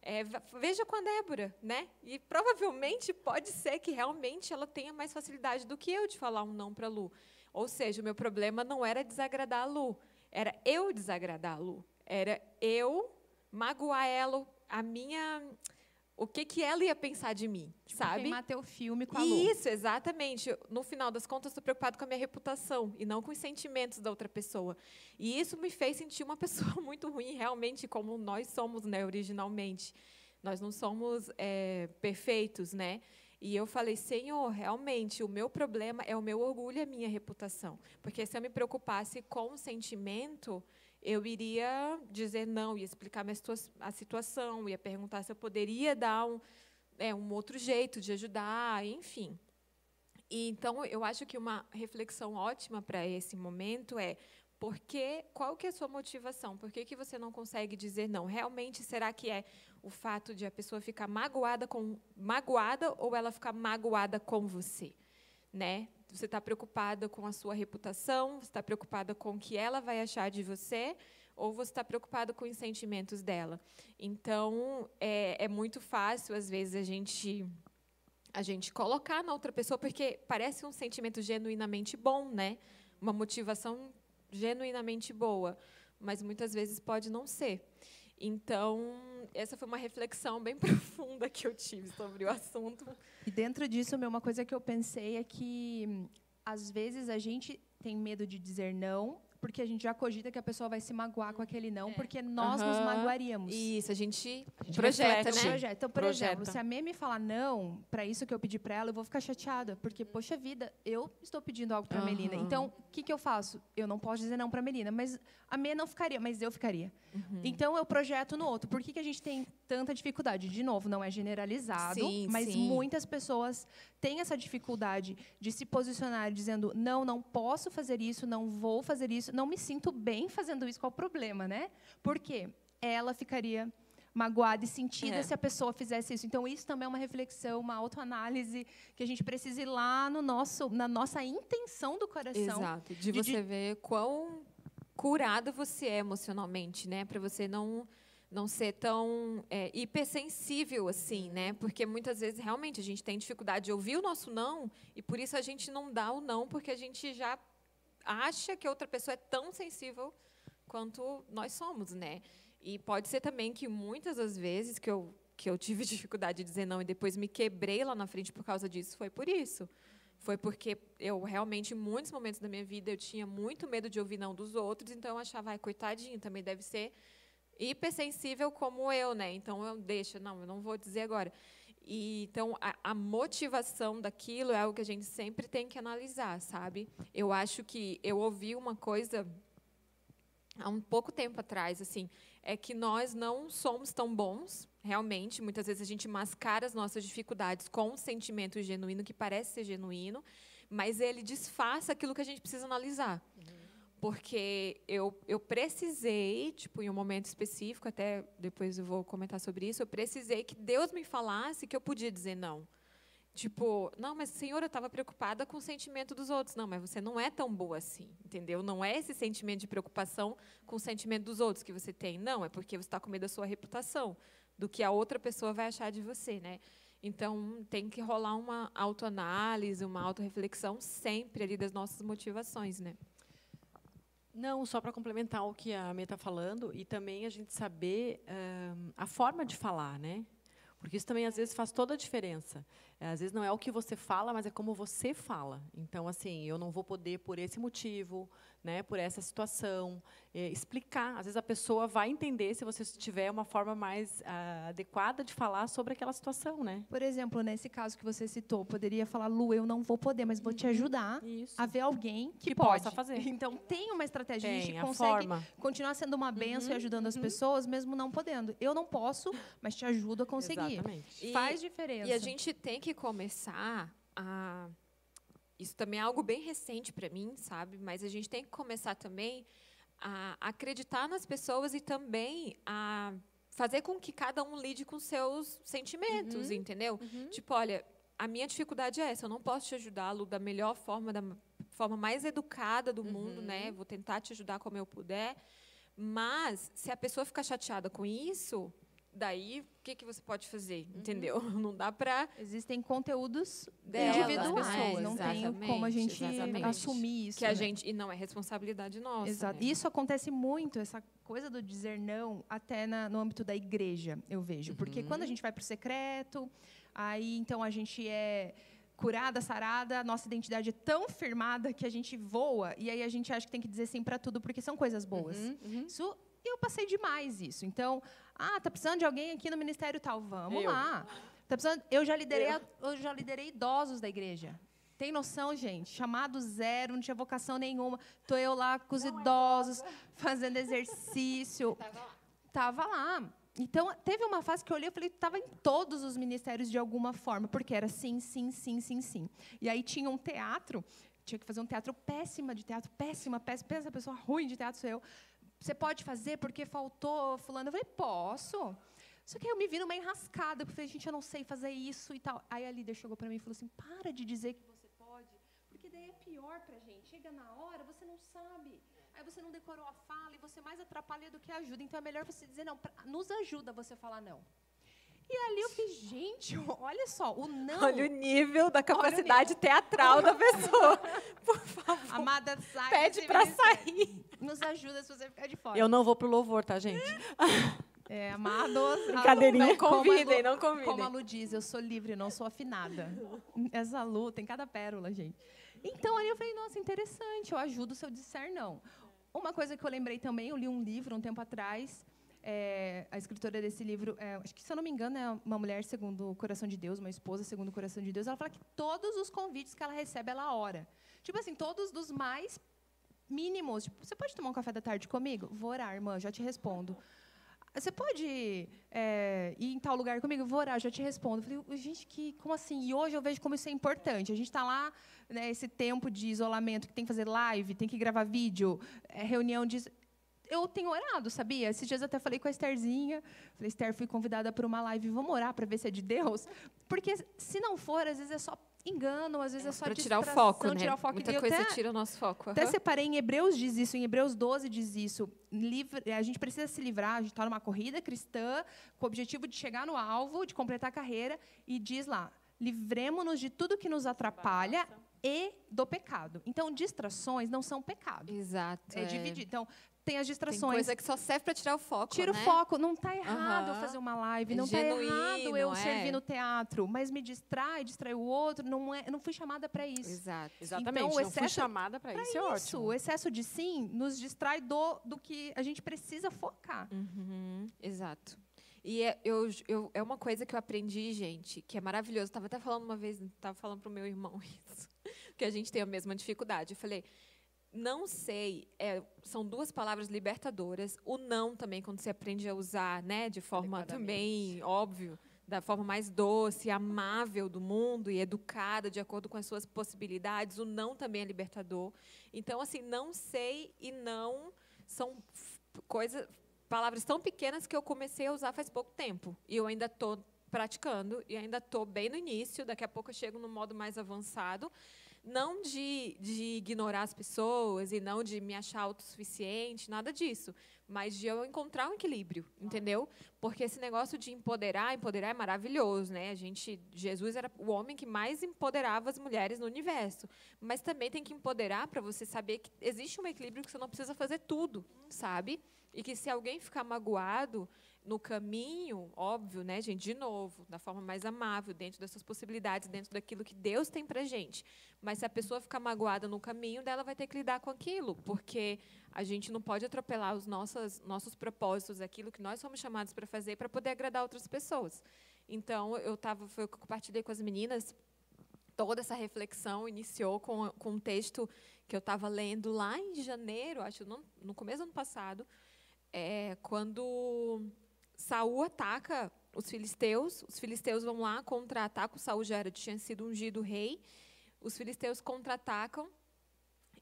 é, veja com a Débora, né? E provavelmente pode ser que realmente ela tenha mais facilidade do que eu de falar um não para a Lu. Ou seja, o meu problema não era desagradar a Lu, era eu desagradar a Lu. Era eu magoar ela, a minha. O que, que ela ia pensar de mim, Tipo, sabe? queimar teu filme com a Lu. Isso, exatamente. No final das contas, estou preocupado com a minha reputação e não com os sentimentos da outra pessoa. E isso me fez sentir uma pessoa muito ruim, realmente, como nós somos, né, originalmente. Nós não somos é, perfeitos, né? E eu falei, Senhor, realmente, o meu problema é o meu orgulho e a minha reputação. Porque se eu me preocupasse com o sentimento, eu iria dizer não, ia explicar a situação, ia perguntar se eu poderia dar um, é, um outro jeito de ajudar, enfim. E, então, eu acho que uma reflexão ótima para esse momento é por que, qual que é a sua motivação? Por que, que você não consegue dizer não? Realmente, será que é o fato de a pessoa ficar magoada, com, magoada ou ela ficar magoada com você? Né? Você está preocupada com a sua reputação, você está preocupada com o que ela vai achar de você, ou você está preocupada com os sentimentos dela. Então, é, é muito fácil, às vezes, a gente a gente colocar na outra pessoa, porque parece um sentimento genuinamente bom, né? Uma motivação genuinamente boa, mas muitas vezes pode não ser. Então, essa foi uma reflexão bem profunda que eu tive sobre o assunto. E dentro disso, uma coisa que eu pensei é que, hum, às vezes, a gente tem medo de dizer não porque a gente já cogita que a pessoa vai se magoar com aquele não, porque nós nos Aham. magoaríamos. Isso, a gente, A gente projeta, reflete. né? Projeta. Então, por Projeta. exemplo, se a Mê me falar não para isso que eu pedi para ela, eu vou ficar chateada, porque poxa vida, eu estou pedindo algo para a Melina. Então, o que, que eu faço? Eu não posso dizer não para a Melina, mas a Mê não ficaria, mas eu ficaria. Uhum. Então, eu projeto no outro. Por que, que a gente tem tanta dificuldade? De novo, não é generalizado, Sim, mas sim. muitas pessoas têm essa dificuldade de se posicionar dizendo não, não posso fazer isso, não vou fazer isso, não me sinto bem fazendo isso. Qual o problema, né? Por quê? Ela ficaria magoada e sentida É. se a pessoa fizesse isso. Então, isso também é uma reflexão, uma autoanálise que a gente precisa ir lá no nosso, na nossa intenção do coração. Exato. De de- você ver quão curado você é emocionalmente, né? Para você não não ser tão é, hipersensível assim, né? Porque muitas vezes realmente a gente tem dificuldade de ouvir o nosso não e por isso a gente não dá o não porque a gente já acha que outra pessoa é tão sensível quanto nós somos, né? E pode ser também que muitas das vezes que eu que eu tive dificuldade de dizer não e depois me quebrei lá na frente por causa disso, foi por isso. Foi porque eu realmente, em muitos momentos da minha vida, eu tinha muito medo de ouvir não dos outros, então eu achava, ai, coitadinho, também deve ser hipersensível como eu, né? Então eu deixo, não, eu não vou dizer agora. E, então a, a motivação daquilo é algo que a gente sempre tem que analisar, sabe? Eu acho que eu ouvi uma coisa há um pouco tempo atrás, assim, é que nós não somos tão bons, realmente. Muitas vezes a gente mascara as nossas dificuldades com um sentimento genuíno que parece ser genuíno, mas ele disfarça aquilo que a gente precisa analisar. Porque eu, eu precisei, tipo, em um momento específico, até depois eu vou comentar sobre isso, eu precisei que Deus me falasse que eu podia dizer não. Tipo, não, mas senhor, eu estava preocupada com o sentimento dos outros. Não, mas você não é tão boa assim, entendeu? Não é esse sentimento de preocupação com o sentimento dos outros que você tem. Não, é porque você está com medo da sua reputação, do que a outra pessoa vai achar de você, né? Então, tem que rolar uma autoanálise, uma autorreflexão sempre ali das nossas motivações, né? Não, só para complementar o que a Mê está falando, e também a gente saber a forma de falar, né? Porque isso também, às vezes, faz toda a diferença. É, Às vezes, não é o que você fala, mas é como você fala. Então, assim, eu não vou poder, por esse motivo, né, por essa situação, é, explicar. Às vezes, a pessoa vai entender se você tiver uma forma mais ah, adequada de falar sobre aquela situação, né? Por exemplo, nesse caso que você citou, poderia falar, Lu, eu não vou poder, mas vou te ajudar Isso. a ver alguém que, Que pode possa fazer. Então, tem uma estratégia. a Tem gente a consegue forma. continuar sendo uma benção e ajudando as pessoas, mesmo não podendo. Eu não posso, mas te ajudo a conseguir. Exatamente. E- Faz diferença. E a gente tem que começar a. Isso também é algo bem recente para mim, sabe? Mas a gente tem que começar também a acreditar nas pessoas e também a fazer com que cada um lide com seus sentimentos, entendeu? Tipo, olha, a minha dificuldade é essa, eu não posso te ajudá-lo da melhor forma, da forma mais educada do mundo, né? Vou tentar te ajudar como eu puder. Mas se a pessoa ficar chateada com isso, daí o que, que você pode fazer? Entendeu? Não dá para Existem conteúdos Delas, individuais. não tem como a gente exatamente. assumir isso. que a né? gente e não é responsabilidade nossa. Exato. né? Isso acontece muito, essa coisa do dizer não, até na- no âmbito da igreja, eu vejo. Porque Uhum. quando a gente vai para o secreto, aí então a gente é curada, sarada, a nossa identidade é tão firmada que a gente voa e aí a gente acha que tem que dizer sim para tudo porque são coisas boas. Uhum, Isso eu passei demais isso. Então, ah, tá precisando de alguém aqui no ministério tal, vamos Eu. lá. Tá precisando, eu já liderei, a- eu já liderei idosos da igreja. Tem noção, gente? Chamado zero, não tinha vocação nenhuma. Tô eu lá com os idosos, fazendo exercício. Tava lá. Então, teve uma fase que eu olhei e falei, estava em todos os ministérios de alguma forma, porque era sim, sim, sim, sim, sim. E aí tinha um teatro, tinha que fazer um teatro péssima de teatro, péssima, péssima, pensa pessoa ruim de teatro sou eu. Você pode fazer porque faltou fulano? Eu falei, posso. Só que aí eu me vi numa enrascada, porque eu falei, gente, eu não sei fazer isso e tal. Aí a líder chegou para mim e falou assim, para de dizer que você pode, porque daí é pior para gente. Chega na hora, você não sabe. Aí você não decorou a fala e você mais atrapalha do que ajuda. Então é melhor você dizer não. Pra- nos ajuda você falar não. E ali eu fiz, gente, olha só, o não. Olha o nível da capacidade teatral da pessoa. Por favor, Amada, sai. pede para sair. Nos ajuda se você ficar de fora. Eu não vou pro louvor, tá, gente? É, amados. Brincadeirinha. Não convidem, não Como a convidem. Lu diz, eu sou livre, não sou afinada. Essa Lu tem cada pérola, gente. Então, aí eu falei, nossa, interessante, eu ajudo se eu disser não. Uma coisa que eu lembrei também, eu li um livro um tempo atrás, é, a escritora desse livro, é, acho que se eu não me engano é uma mulher segundo o coração de Deus, uma esposa segundo o coração de Deus. Ela fala que todos os convites que ela recebe ela ora. Tipo assim, todos dos mais mínimos. Tipo, você pode tomar um café da tarde comigo? Vou orar, irmã, já te respondo. Você pode é, ir em tal lugar comigo? Vou orar, já te respondo. Eu falei, gente, que, como assim? E hoje eu vejo como isso é importante. A gente está lá, né, esse tempo de isolamento, que tem que fazer live, tem que gravar vídeo, é, reunião de. Eu tenho orado, sabia? Esses dias eu até falei com a Estherzinha. Falei, Esther, fui convidada para uma live, vamos orar para ver se é de Deus? Porque se não for, às vezes é só engano, às vezes é, só para tirar o foco, né? Tirar o foco. Muita coisa até, tira o nosso foco. Uhum. Até separei em Hebreus diz isso, em Hebreus 12 diz isso. Livre, a gente precisa se livrar, a gente está numa corrida cristã com o objetivo de chegar no alvo, de completar a carreira, e diz lá: livremos-nos de tudo que nos atrapalha e do pecado. Então, distrações não são pecado. Exato. É, é. dividir. Então, tem as distrações. Tem coisa que só serve para tirar o foco. Tira né? o foco. Não está errado uhum. eu fazer uma live, é não está errado eu é. servir no teatro, mas me distrai, distrai o outro. Não é, eu não fui chamada para isso. Exato. Exatamente. Então, o excesso, não fui chamada para isso, é ótimo. O excesso de sim nos distrai do, do que a gente precisa focar. Uhum. Exato. E é, eu, eu, é uma coisa que eu aprendi, gente, que é maravilhoso. Estava até falando uma vez, estava falando para o meu irmão isso, que a gente tem a mesma dificuldade. Eu falei, não sei, é, são duas palavras libertadoras. O não também, quando você aprende a usar, né, de forma também, óbvio, da forma mais doce, amável do mundo e educada, de acordo com as suas possibilidades. O não também é libertador. Então, assim, não sei e não são coisas, palavras tão pequenas que eu comecei a usar faz pouco tempo. E eu ainda estou praticando e ainda estou bem no início. Daqui a pouco eu chego no modo mais avançado não de, de ignorar as pessoas e não de me achar autossuficiente, nada disso, mas de eu encontrar um equilíbrio, entendeu? Porque esse negócio de empoderar, empoderar é maravilhoso, né? A gente, Jesus era o homem que mais empoderava as mulheres no universo, mas também tem que empoderar para você saber que existe um equilíbrio que você não precisa fazer tudo, sabe? E que se alguém ficar magoado, no caminho, óbvio, né, gente, de novo, da forma mais amável, dentro das suas possibilidades, dentro daquilo que Deus tem para gente. Mas se a pessoa ficar magoada no caminho, dela vai ter que lidar com aquilo, porque a gente não pode atropelar os nossos, nossos propósitos, aquilo que nós somos chamados para fazer, para poder agradar outras pessoas. Então, eu tava, foi eu que compartilhei com as meninas. Toda essa reflexão iniciou com, com um texto que eu estava lendo lá em janeiro, acho, no, no começo do ano passado, é, quando Saul ataca os filisteus, os filisteus vão lá, contra-atacam, Saul já era, tinha sido ungido rei, os filisteus contra-atacam,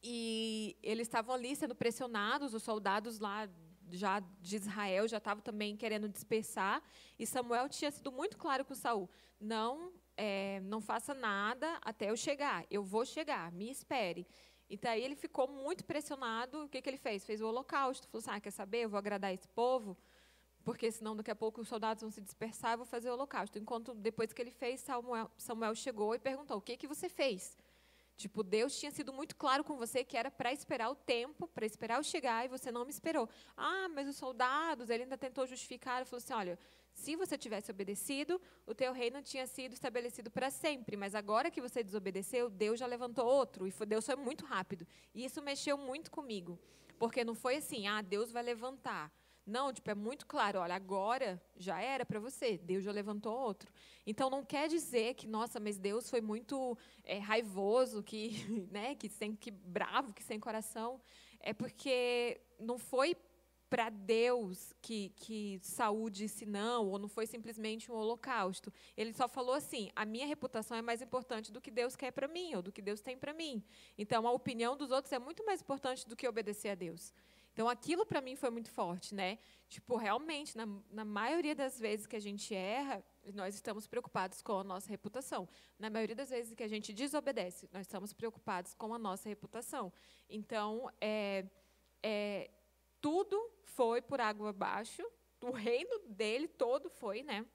e eles estavam ali sendo pressionados, os soldados lá já de Israel já estavam também querendo dispersar, e Samuel tinha sido muito claro com Saul, não, é, não faça nada até eu chegar, eu vou chegar, me espere. Então aí ele ficou muito pressionado, o que, que ele fez? Fez o holocausto, falou assim, ah, quer saber, eu vou agradar esse povo, porque senão daqui a pouco os soldados vão se dispersar e vou fazer o holocausto. Enquanto depois que ele fez, Samuel, Samuel chegou e perguntou: o que que você fez? Tipo, Deus tinha sido muito claro com você que era para esperar o tempo, para esperar eu chegar, e você não me esperou. Ah, mas os soldados, ele ainda tentou justificar, ele falou assim: olha, se você tivesse obedecido, o teu reino tinha sido estabelecido para sempre, mas agora que você desobedeceu, Deus já levantou outro, e Deus foi muito rápido. E isso mexeu muito comigo, porque não foi assim: ah, Deus vai levantar. Não, tipo, é muito claro, olha, agora já era para você, Deus já levantou outro. Então não quer dizer que, nossa, mas Deus foi muito é, raivoso, que, né, que sem que bravo, que sem coração. É porque não foi para Deus que, que Saúl disse não, ou não foi simplesmente um holocausto. Ele só falou assim: a minha reputação é mais importante do que Deus quer para mim, ou do que Deus tem para mim. Então a opinião dos outros é muito mais importante do que obedecer a Deus. Então, aquilo para mim foi muito forte, né? Tipo, realmente, na, na maioria das vezes que a gente erra, nós estamos preocupados com a nossa reputação. Na maioria das vezes que a gente desobedece, nós estamos preocupados com a nossa reputação. Então, é, é, tudo foi por água abaixo, o reino dele todo foi, né?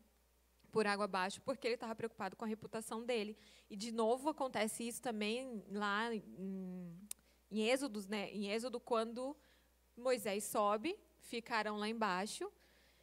Por água abaixo, porque ele estava preocupado com a reputação dele. E, de novo, acontece isso também lá em, em Êxodo, né? Em Êxodo, quando Moisés sobe, ficaram lá embaixo.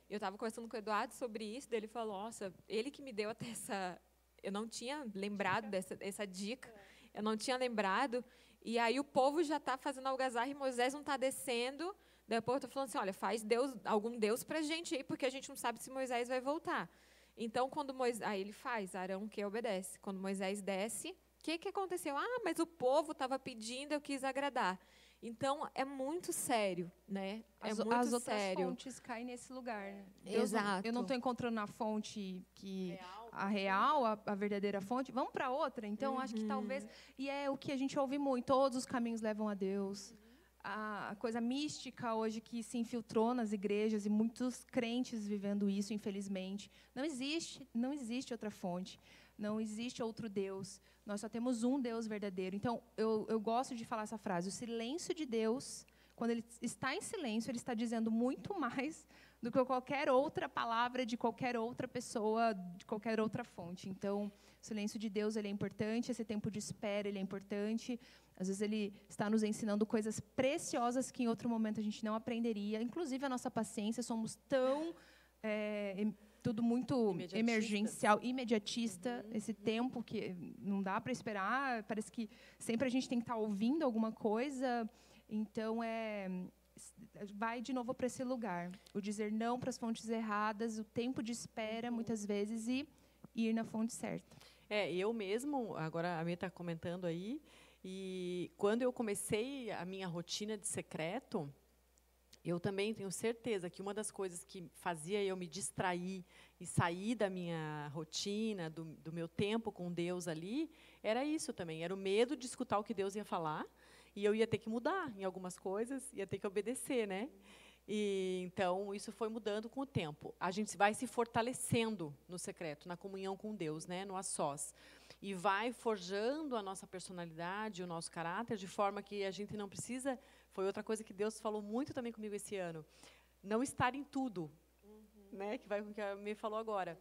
Eu estava conversando com o Eduardo sobre isso, ele falou, nossa, ele que me deu até essa... Eu não tinha lembrado dessa essa dica. eu não tinha lembrado. E aí o povo já está fazendo algazarra e Moisés não está descendo. Depois eu estou falando assim, olha, faz Deus, algum Deus para a gente aí, porque a gente não sabe se Moisés vai voltar. Então, quando Moisés... Aí ele faz, Arão que obedece. Quando Moisés desce, o que, que aconteceu? Ah, mas o povo estava pedindo, eu quis agradar. Então, é muito sério, né? É as, muito as outras sério. fontes caem nesse lugar. Né? Exato. eu não estou encontrando na fonte que a real, a, a verdadeira fonte. Vamos para outra. Então, acho que talvez e é o que a gente ouve muito. Todos os caminhos levam a Deus. A a coisa mística hoje que se infiltrou nas igrejas e muitos crentes vivendo isso, infelizmente. Não existe, não existe outra fonte. Não existe outro Deus. Nós só temos um Deus verdadeiro. Então, eu, eu gosto de falar essa frase: o silêncio de Deus, quando ele está em silêncio, ele está dizendo muito mais do que qualquer outra palavra de qualquer outra pessoa, de qualquer outra fonte. Então, o silêncio de Deus ele é importante, esse tempo de espera ele é importante. Às vezes ele está nos ensinando coisas preciosas que em outro momento a gente não aprenderia. Inclusive a nossa paciência, somos tão é, tudo muito emergencial, imediatista. Esse tempo que não dá para esperar, parece que sempre a gente tem que estar ouvindo alguma coisa. Então é vai de novo para esse lugar, o dizer não para as fontes erradas, o tempo de espera muitas vezes e ir na fonte certa. É, eu mesmo, agora a Mia está comentando aí, e quando eu comecei a minha rotina de secreto, eu também tenho certeza que uma das coisas que fazia eu me distrair e sair da minha rotina, do, do meu tempo com Deus ali, era isso também, era o medo de escutar o que Deus ia falar, e eu ia ter que mudar em algumas coisas, ia ter que obedecer, né? E, então, isso foi mudando com o tempo. A gente vai se fortalecendo no secreto, na comunhão com Deus, né, no a sós. E vai forjando a nossa personalidade, o nosso caráter, de forma que a gente não precisa. Foi outra coisa que Deus falou muito também comigo esse ano. Não estar em tudo. Né, que vai com o que a Me falou agora.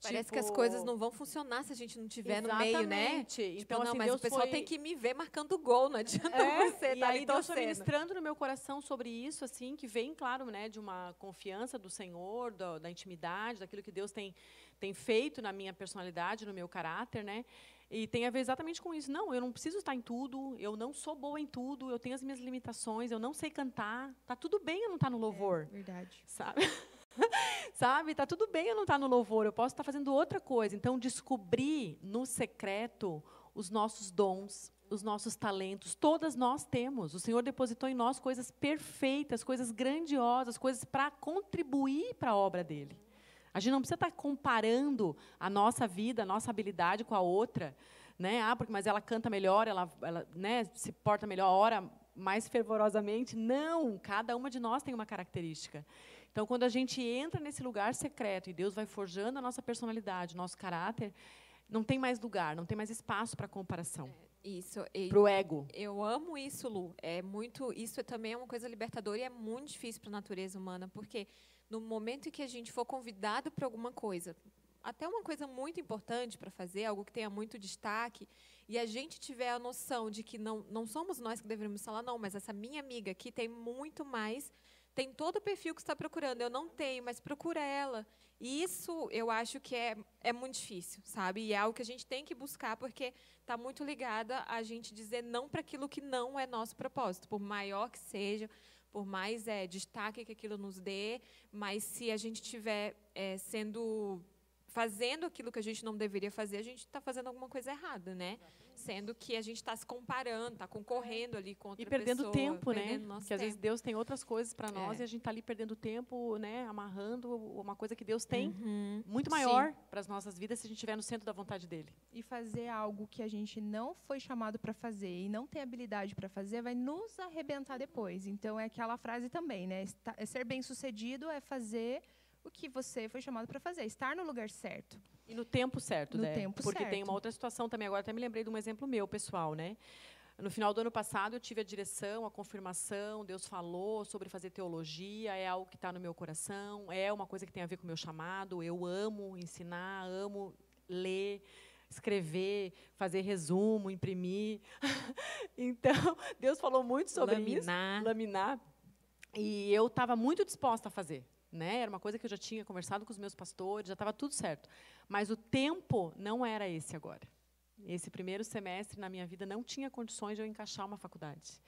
Parece que as Tipo, coisas não vão funcionar se a gente não tiver no meio, né? Exatamente. Tipo, Então, não, assim, mas Deus o pessoal foi- tem que me ver marcando gol, não adianta É, você e tá aí ali Deus foi torcendo. ministrando no meu coração sobre isso, assim, que vem, claro, né, de uma confiança do Senhor, da, da intimidade, daquilo que Deus tem, tem feito na minha personalidade, no meu caráter, né? E tem a ver exatamente com isso. Não, eu não preciso estar em tudo, eu não sou boa em tudo, eu tenho as minhas limitações, eu não sei cantar. Tá tudo bem eu não estar no louvor Verdade. sabe? sabe? Tá tudo bem eu não estar no louvor, eu posso estar fazendo outra coisa. Então, descobrir no secreto os nossos dons, os nossos talentos, todas nós temos. O Senhor depositou em nós coisas perfeitas, coisas grandiosas, coisas para contribuir para a obra dele. A gente não precisa estar comparando a nossa vida, a nossa habilidade com a outra, né? Ah, porque mas ela canta melhor, ela, ela né, se porta melhor, ora mais fervorosamente. Não, cada uma de nós tem uma característica. Então, quando a gente entra nesse lugar secreto e Deus vai forjando a nossa personalidade, nosso caráter, não tem mais lugar, não tem mais espaço para comparação, Isso. E para o ego. eu amo isso, Lu. É muito, isso é também é uma coisa libertadora e é muito difícil para a natureza humana, porque no momento em que a gente for convidado para alguma coisa, até uma coisa muito importante para fazer, algo que tenha muito destaque, e a gente tiver a noção de que não, não somos nós que deveríamos falar, não, mas essa minha amiga aqui tem muito mais, tem todo o perfil que está procurando, eu não tenho, mas procura ela. E isso eu acho que é, é muito difícil, sabe? E é algo que a gente tem que buscar, porque está muito ligada a gente dizer não para aquilo que não é nosso propósito, por maior que seja, por mais é, destaque que aquilo nos dê, mas se a gente estiver é, sendo fazendo aquilo que a gente não deveria fazer, a gente está fazendo alguma coisa errada, né? Sendo que a gente está se comparando, está concorrendo ali com outra E perdendo pessoa, tempo, perdendo né? Porque às vezes. Deus tem outras coisas para nós É. e a gente está ali perdendo tempo, né? Amarrando uma coisa que Deus tem Uhum. muito maior para as nossas vidas se a gente estiver no centro da vontade dele. E fazer algo que a gente não foi chamado para fazer e não tem habilidade para fazer vai nos arrebentar depois. Então é aquela frase também, né? É ser bem-sucedido é fazer o que você foi chamado para fazer, estar no lugar certo. E no tempo certo, No né? tempo Porque tem certo. uma outra situação também. Agora até me lembrei de um exemplo meu, pessoal, né? No final do ano passado, eu tive a direção, a confirmação, Deus falou sobre fazer teologia, é algo que está no meu coração, é uma coisa que tem a ver com o meu chamado. Eu amo ensinar, amo ler, escrever, fazer resumo, imprimir. então, Deus falou muito sobre isso Laminar. laminar. E eu estava muito disposta a fazer. Né? Era uma coisa que eu já tinha conversado com os meus pastores, já estava tudo certo. Mas o tempo não era esse agora. Esse primeiro semestre na minha vida não tinha condições de eu encaixar uma faculdade.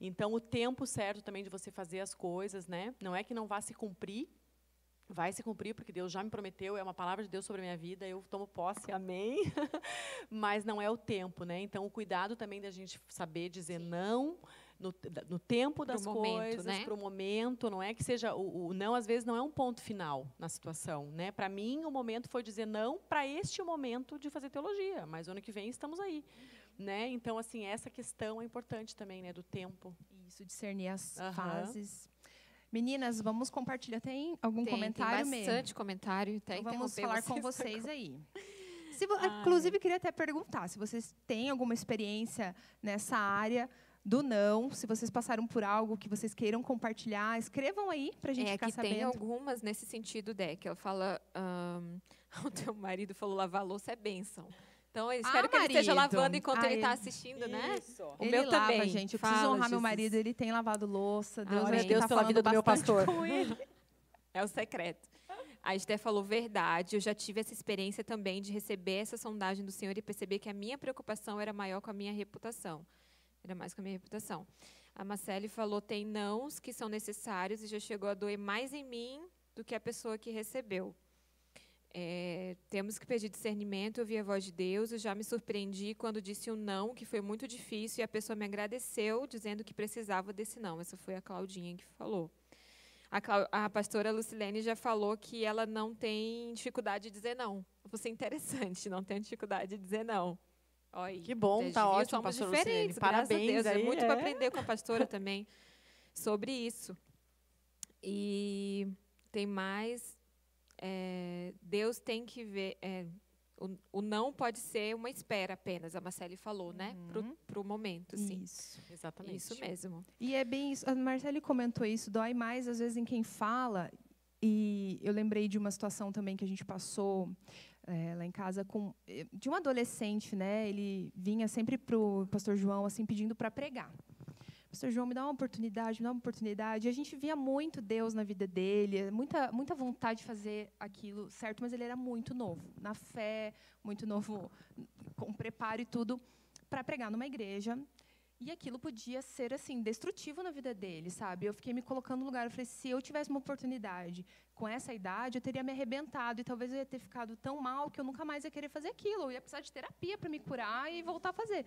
Então, o tempo certo também de você fazer as coisas, né? Não é que não vá se cumprir, vai se cumprir, porque Deus já me prometeu, é uma palavra de Deus sobre a minha vida, eu tomo posse, amém. Mas não é o tempo, né? Então, o cuidado também da gente saber dizer Sim. não no, no, tempo das coisas, né? para o momento, não é que seja o, o, não às vezes não é um ponto final na situação, né? Para mim o momento foi dizer não para este momento de fazer teologia, mas ano que vem estamos aí, né? Então assim essa questão é importante também, né? Do tempo. Isso discernir as uhum. fases. Meninas, vamos compartilhar. Tem algum tem, comentário tem bastante mesmo? comentário. Até então vamos falar vocês com vocês aí. Se, inclusive, queria até perguntar se vocês têm alguma experiência nessa área do não. Se vocês passaram por algo que vocês queiram compartilhar, escrevam aí para a gente é, ficar que sabendo. Tem algumas nesse sentido, Dé, que ela fala. Um, o teu marido falou lavar louça é bênção. Então, eu espero ah, que ele esteja lavando enquanto ah, ele está assistindo, né? Isso. O ele meu lava, também. gente. Eu Fala, preciso honrar Jesus. meu marido. Ele tem lavado louça. Deus, ah, Deus tá pela vida do meu pastor. é o secreto. A Esther falou verdade. Eu já tive essa experiência também de receber essa sondagem do Senhor e perceber que a minha preocupação era maior com a minha reputação. Era mais com a minha reputação. A Marcele falou tem nãos que são necessários e já chegou a doer mais em mim do que a pessoa que recebeu. É, temos que pedir discernimento, ouvir a voz de Deus. Eu já me surpreendi quando disse um não, que foi muito difícil, e a pessoa me agradeceu, dizendo que precisava desse não. Essa foi a Claudinha que falou. A, a pastora Lucilene já falou que ela não tem dificuldade de dizer não. Você é interessante, não tem dificuldade de dizer não. Oi, que bom, tá ótimo, somos pastora diferentes, Parabéns Deus. Aí, é muito é. para aprender com a pastora também sobre isso. E tem mais é, Deus tem que ver. É, o, o, não pode ser uma espera apenas, a Marcele falou, né? uhum. Para o momento, sim. Isso, exatamente. Isso mesmo. E é bem isso. A Marcele comentou isso, dói mais às vezes em quem fala. E eu lembrei de uma situação também que a gente passou é, lá em casa com eh, de um adolescente, né? Ele vinha sempre para o pastor João assim pedindo para pregar. Pastor João, me dá uma oportunidade, me dá uma oportunidade. E a gente via muito Deus na vida dele, muita, muita vontade de fazer aquilo certo, mas ele era muito novo, na fé, muito novo, com preparo e tudo, para pregar numa igreja. E aquilo podia ser assim destrutivo na vida dele, sabe? Eu fiquei me colocando no lugar, eu falei, se eu tivesse uma oportunidade com essa idade, eu teria me arrebentado e talvez eu ia ter ficado tão mal que eu nunca mais ia querer fazer aquilo, eu ia precisar de terapia para me curar e voltar a fazer.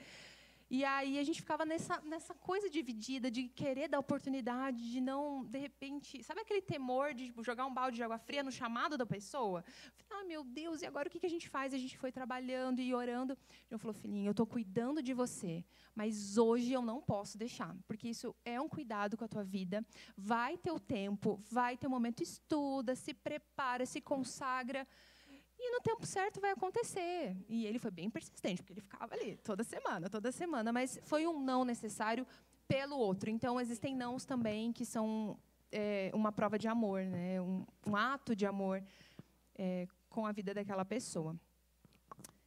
E aí a gente ficava nessa, nessa coisa dividida, de querer dar oportunidade, de não, de repente. Sabe aquele temor de tipo, jogar um balde de água fria no chamado da pessoa? Ah, meu Deus, e agora o que a gente faz? A gente foi trabalhando e orando. Eu falou, filhinho, eu estou cuidando de você, mas hoje eu não posso deixar, porque isso é um cuidado com a tua vida. Vai ter o tempo, vai ter o momento, estuda, se prepara, se consagra. E no tempo certo vai acontecer. E ele foi bem persistente, porque ele ficava ali toda semana, toda semana. Mas foi um não necessário pelo outro. Então, existem nãos também que são é, uma prova de amor, né? um, um ato de amor é, com a vida daquela pessoa.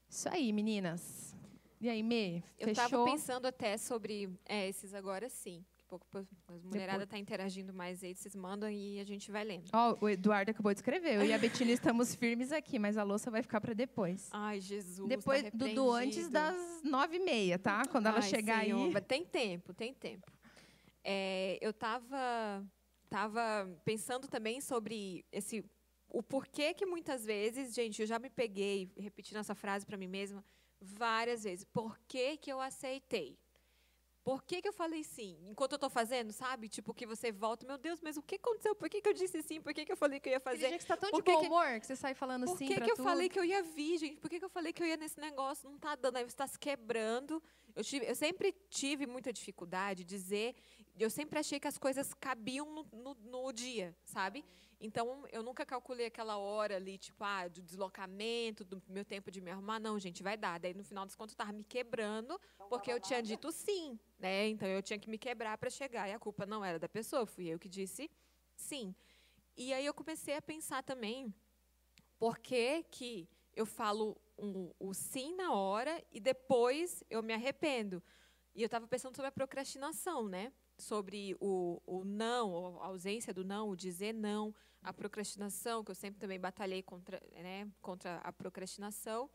Isso aí, meninas. E aí, Me? Eu estava pensando até sobre é, esses agora, sim pouco a mulherada está interagindo mais aí, vocês mandam e a gente vai lendo. Ó, oh, o Eduardo acabou de escrever. Eu e a Betina estamos firmes aqui, mas a louça vai ficar para depois. Ai, Jesus. Depois tá do, antes das nove e meia, tá? Quando ela Ai, chegar Senhor. aí. Tem tempo, tem tempo. É, eu estava tava pensando também sobre esse o porquê que muitas vezes, gente, eu já me peguei repetindo essa frase para mim mesma várias vezes. Por que, que eu aceitei? Por que, que eu falei sim? Enquanto eu estou fazendo, sabe? Tipo, que você volta, meu Deus, mas o que aconteceu? Por que, que eu disse sim? Por que, que eu falei que eu ia fazer? Tem gente que está tão Por de bom humor que você sai falando Por sim que, que eu tudo? falei que eu ia vir, gente? Por que, que eu falei que eu ia nesse negócio? Não está dando, aí você está se quebrando. Eu, tive, eu sempre tive muita dificuldade de dizer, eu sempre achei que as coisas cabiam no, no, no dia, sabe? Então, eu nunca calculei aquela hora ali, tipo, ah, do deslocamento, do meu tempo de me arrumar. Não, gente, vai dar. Daí, no final das contas, eu estava me quebrando, porque eu tinha dito sim, né? Então, eu tinha que me quebrar para chegar. E a culpa não era da pessoa, fui eu que disse sim. E aí, eu comecei a pensar também, por que que eu falo um, o sim na hora e depois eu me arrependo? E eu estava pensando sobre a procrastinação, né? Sobre o, o não, a ausência do não, o dizer não a procrastinação, que eu sempre também batalhei contra, né, contra a procrastinação.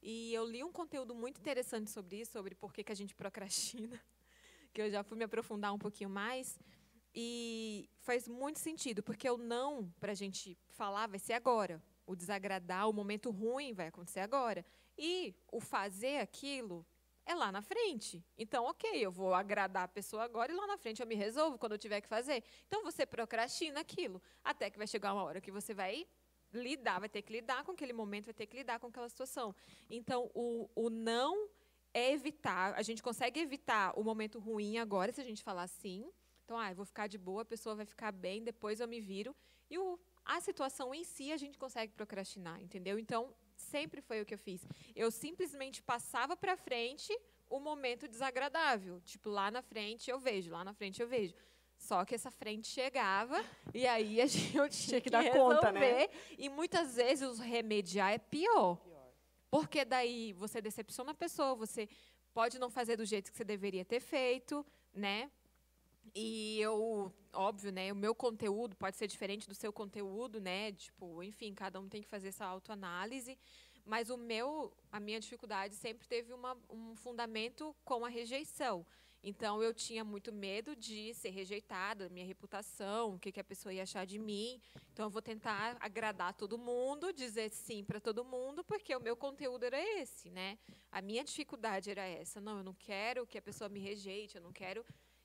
E eu li um conteúdo muito interessante sobre isso, sobre por que, que a gente procrastina, que eu já fui me aprofundar um pouquinho mais. E faz muito sentido, porque o não, para a gente falar, vai ser agora. O desagradar, o momento ruim vai acontecer agora. E o fazer aquilo é lá na frente. Então, ok, eu vou agradar a pessoa agora e lá na frente eu me resolvo quando eu tiver que fazer. Então, você procrastina aquilo, até que vai chegar uma hora que você vai lidar, vai ter que lidar com aquele momento, vai ter que lidar com aquela situação. Então, o, o não é evitar, a gente consegue evitar o momento ruim agora, se a gente falar assim. Então, ah, eu vou ficar de boa, a pessoa vai ficar bem, depois eu me viro. E o, a situação em si a gente consegue procrastinar, entendeu? Então, sempre foi o que eu fiz. Eu simplesmente passava para frente o momento desagradável. Tipo, lá na frente eu vejo, lá na frente eu vejo. Só que essa frente chegava e aí a gente eu tinha, tinha que, que, dar resolver, conta, né? E muitas vezes os remediar é pior. pior. Porque daí você decepciona a pessoa, você pode não fazer do jeito que você deveria ter feito, né? E eu, óbvio, né, o meu conteúdo pode ser diferente do seu conteúdo, né? Tipo, enfim, cada um tem que fazer essa autoanálise. Mas o meu, a minha dificuldade sempre teve uma, um fundamento com a rejeição. Então eu tinha muito medo de ser rejeitada, minha reputação, o que, que a pessoa ia achar de mim. Então eu vou tentar agradar todo mundo, dizer sim para todo mundo, porque o meu conteúdo era esse, né? A minha dificuldade era essa. Não, eu não quero que a pessoa me rejeite, eu não quero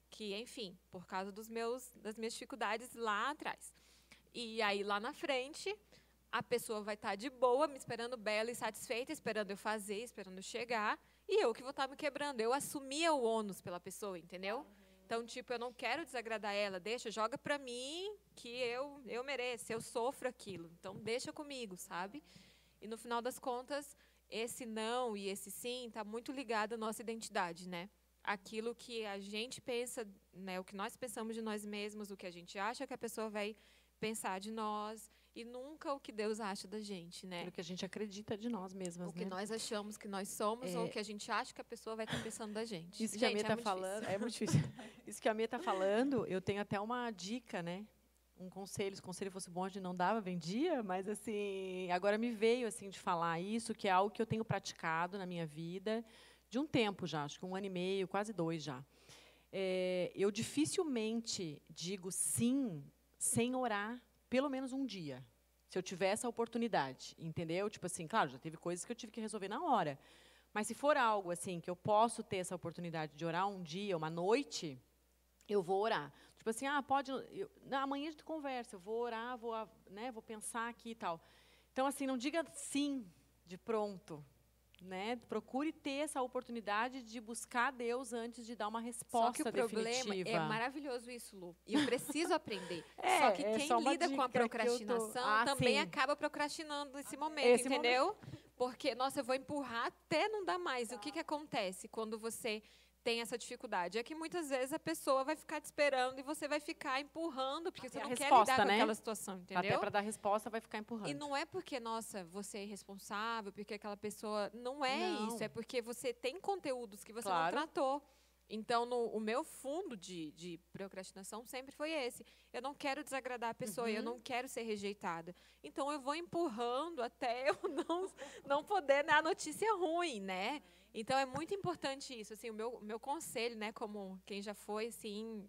que, enfim, por causa dos meus das minhas dificuldades lá atrás. E aí lá na frente, a pessoa vai estar de boa, me esperando bela e satisfeita, esperando eu fazer, esperando chegar. E eu que vou estar me quebrando. Eu assumia o ônus pela pessoa, entendeu? Então, tipo, eu não quero desagradar ela, deixa, joga pra mim que eu, eu mereço, eu sofro aquilo. Então, deixa comigo, sabe? E no final das contas, esse não e esse sim está muito ligado à nossa identidade, né? Aquilo que a gente pensa, né, o que nós pensamos de nós mesmos, o que a gente acha que a pessoa vai pensar de nós e nunca o que Deus acha da gente, né? O que a gente acredita de nós mesmas, O que né? nós achamos que nós somos é... ou o que a gente acha que a pessoa vai estar pensando da gente. Isso gente, que a Mia está é falando, é muito difícil. Isso que a Mia está falando, eu tenho até uma dica, né? Um conselho, se o conselho fosse bom, a gente não dava, vendia, mas assim, agora me veio assim de falar isso, que é algo que eu tenho praticado na minha vida de um tempo já, acho que um ano e meio, quase dois já. É, eu dificilmente digo sim sem orar pelo menos um dia, se eu tiver essa oportunidade, entendeu? Tipo assim, claro, já teve coisas que eu tive que resolver na hora. Mas se for algo assim que eu posso ter essa oportunidade de orar um dia, uma noite, eu vou orar. Tipo assim, ah, pode, eu, amanhã a gente conversa, eu vou orar, vou, né, vou pensar aqui e tal. Então assim, não diga sim de pronto, né? Procure ter essa oportunidade de buscar Deus antes de dar uma resposta Só que o definitiva. problema é maravilhoso isso, Lu. E eu preciso aprender. é, só que quem é lida com a procrastinação tô... ah, também sim. acaba procrastinando nesse momento, Esse entendeu? Momento. Porque, nossa, eu vou empurrar até não dar mais. Tá. O que, que acontece quando você tem essa dificuldade. É que muitas vezes a pessoa vai ficar te esperando e você vai ficar empurrando, porque Até você não quer lidar né? com aquela situação, entendeu? Até para dar resposta vai ficar empurrando. E não é porque, nossa, você é irresponsável, porque aquela pessoa. Não é não. isso. É porque você tem conteúdos que você claro. não tratou. Então, no, o meu fundo de, de, procrastinação sempre foi esse. Eu não quero desagradar a pessoa, uhum. eu não quero ser rejeitada. Então, eu vou empurrando até eu não, não poder dar a notícia ruim, né? Então é muito importante isso. Assim, o meu, meu conselho, né, como quem já foi, assim,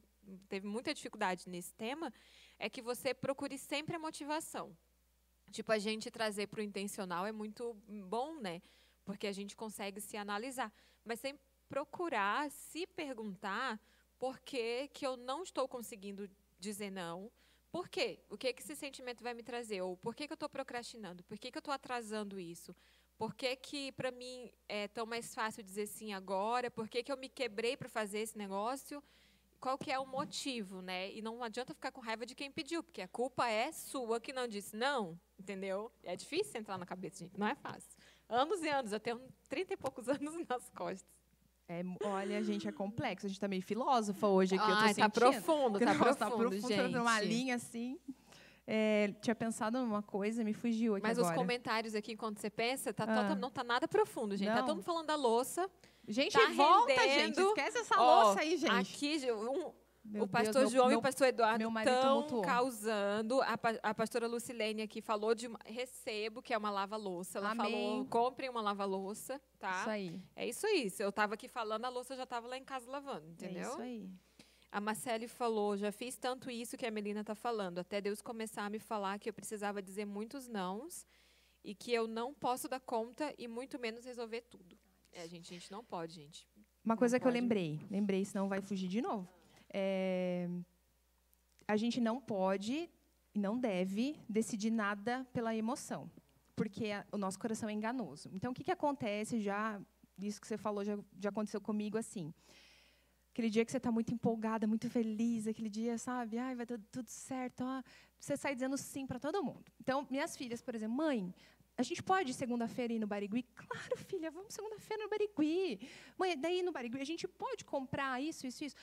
teve muita dificuldade nesse tema, é que você procure sempre a motivação. Tipo, a gente trazer para o intencional é muito bom, né? Porque a gente consegue se analisar. Mas sempre procurar se perguntar por que, que eu não estou conseguindo dizer não. Por quê? O que, que esse sentimento vai me trazer? Ou por que, que eu estou procrastinando? Por que, que eu estou atrasando isso? Por que, que para mim é tão mais fácil dizer sim agora? Por que, que eu me quebrei para fazer esse negócio? Qual que é o motivo, né? E não adianta ficar com raiva de quem pediu, porque a culpa é sua que não disse não, entendeu? É difícil entrar na cabeça, gente, não é fácil. Anos e anos, eu tenho 30 e poucos anos nas costas. É, olha, gente, é complexo. A gente tá meio filósofa hoje aqui. Ai, eu tô tá sentindo. profundo, tá profundo, tá profundo, gente. uma linha assim. É, tinha pensado numa coisa, me fugiu aqui Mas agora. os comentários aqui, enquanto você pensa, tá ah. não tá nada profundo, gente. Tá não. Tá todo mundo falando da louça. Gente, tá volta, rendendo. gente. Esquece essa louça aí, gente. Aqui, um, Meu o pastor Deus, meu- João e meu- o pastor Eduardo estão causando. A, a pastora Lucilene aqui falou de uma, recebo, que é uma lava-louça. Ela Amém. falou, comprem uma lava-louça, tá? Isso aí. É isso aí. Se eu estava aqui falando, a louça já estava lá em casa lavando, entendeu? É isso aí. A Marcele falou, já fiz tanto isso que a Melina está falando, até Deus começar a me falar que eu precisava dizer muitos nãos e que eu não posso dar conta e muito menos resolver tudo. É, gente, a gente não pode, gente. Uma coisa que eu pode. lembrei, lembrei, senão vai fugir de novo. É, a gente não pode e não deve decidir nada pela emoção, porque a- o nosso coração é enganoso. Então, o que, que acontece já, isso que você falou já, já aconteceu comigo assim. Aquele dia que você está muito empolgada, muito feliz, aquele dia, sabe? Ai, vai dar tudo certo. ó. Você sai dizendo sim para todo mundo. Então, minhas filhas, por exemplo, mãe, a gente pode segunda-feira ir no Barigui? Claro, filha, vamos segunda-feira no Barigui. Mãe, daí no Barigui a gente pode comprar isso, isso, isso?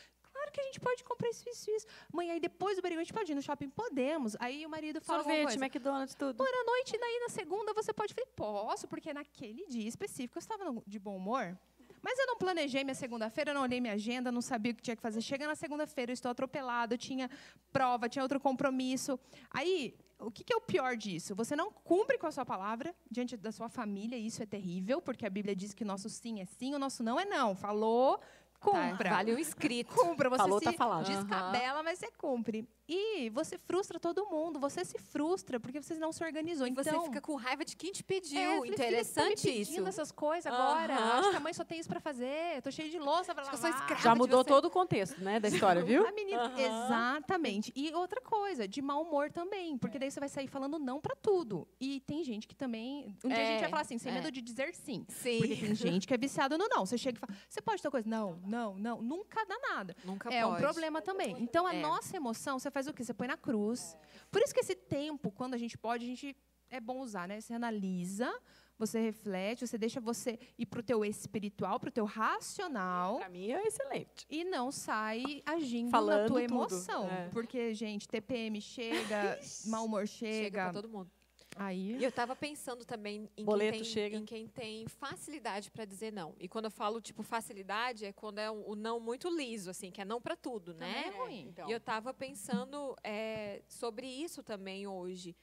Claro que a gente pode comprar isso, isso, isso. Mãe, aí depois do Barigui a gente pode ir no shopping? Podemos. Aí o marido fala Sorvete. McDonald's, tudo. Mãe, à noite, daí na segunda você pode. Falei, posso, porque naquele dia específico eu estava no- de bom humor. Mas eu não planejei minha segunda-feira, não olhei minha agenda, não sabia o que tinha que fazer. Chega na segunda-feira, eu estou atropelado, tinha prova, tinha outro compromisso. Aí, o que, que é o pior disso? Você não cumpre com a sua palavra diante da sua família, e isso é terrível, porque a Bíblia diz que o nosso sim é sim, o nosso não é não. Falou, cumpra. Tá, vale um escrito. Cumpra, você Falou, se tá falado. descabela, mas você cumpre. E você frustra todo mundo, você se frustra porque você não se organizou. E então, você fica com raiva de quem te pediu. é, eu falei, filha, tá me Interessante pedindo isso. essas coisas agora. Aham. Acho que a mãe só tem isso pra fazer. Eu tô cheia de louça pra lavar. escrava. Já mudou todo o contexto, né, da história, viu? A menina, Aham. exatamente. E outra coisa, de mau humor também, porque daí você vai sair falando não pra tudo. E tem gente que também, um dia a gente É, vai falar assim, sem é. medo de dizer sim. Sim. Porque tem gente que é viciada no não. Você chega e fala, você pode tal coisa? Não, não, não. Nunca dá nada. Nunca É pode. um problema também. Então, a É. nossa emoção, você faz o quê? Você põe na cruz. Por isso que esse tempo, quando a gente pode, a gente é bom usar, né? Você analisa, você reflete, você deixa você ir pro teu espiritual, pro teu racional Pra mim é excelente. e não sai agindo na Falando tua tudo. emoção. É. Porque, gente, TPM chega, mau humor Chega chega. pra todo mundo. Aí. E eu estava pensando também em quem, tem, chega. em quem tem facilidade para dizer não. E quando eu falo, tipo, facilidade, é quando é o não muito liso, assim, que é não para tudo, Também né? é ruim. Então, E eu estava pensando é, sobre isso também hoje.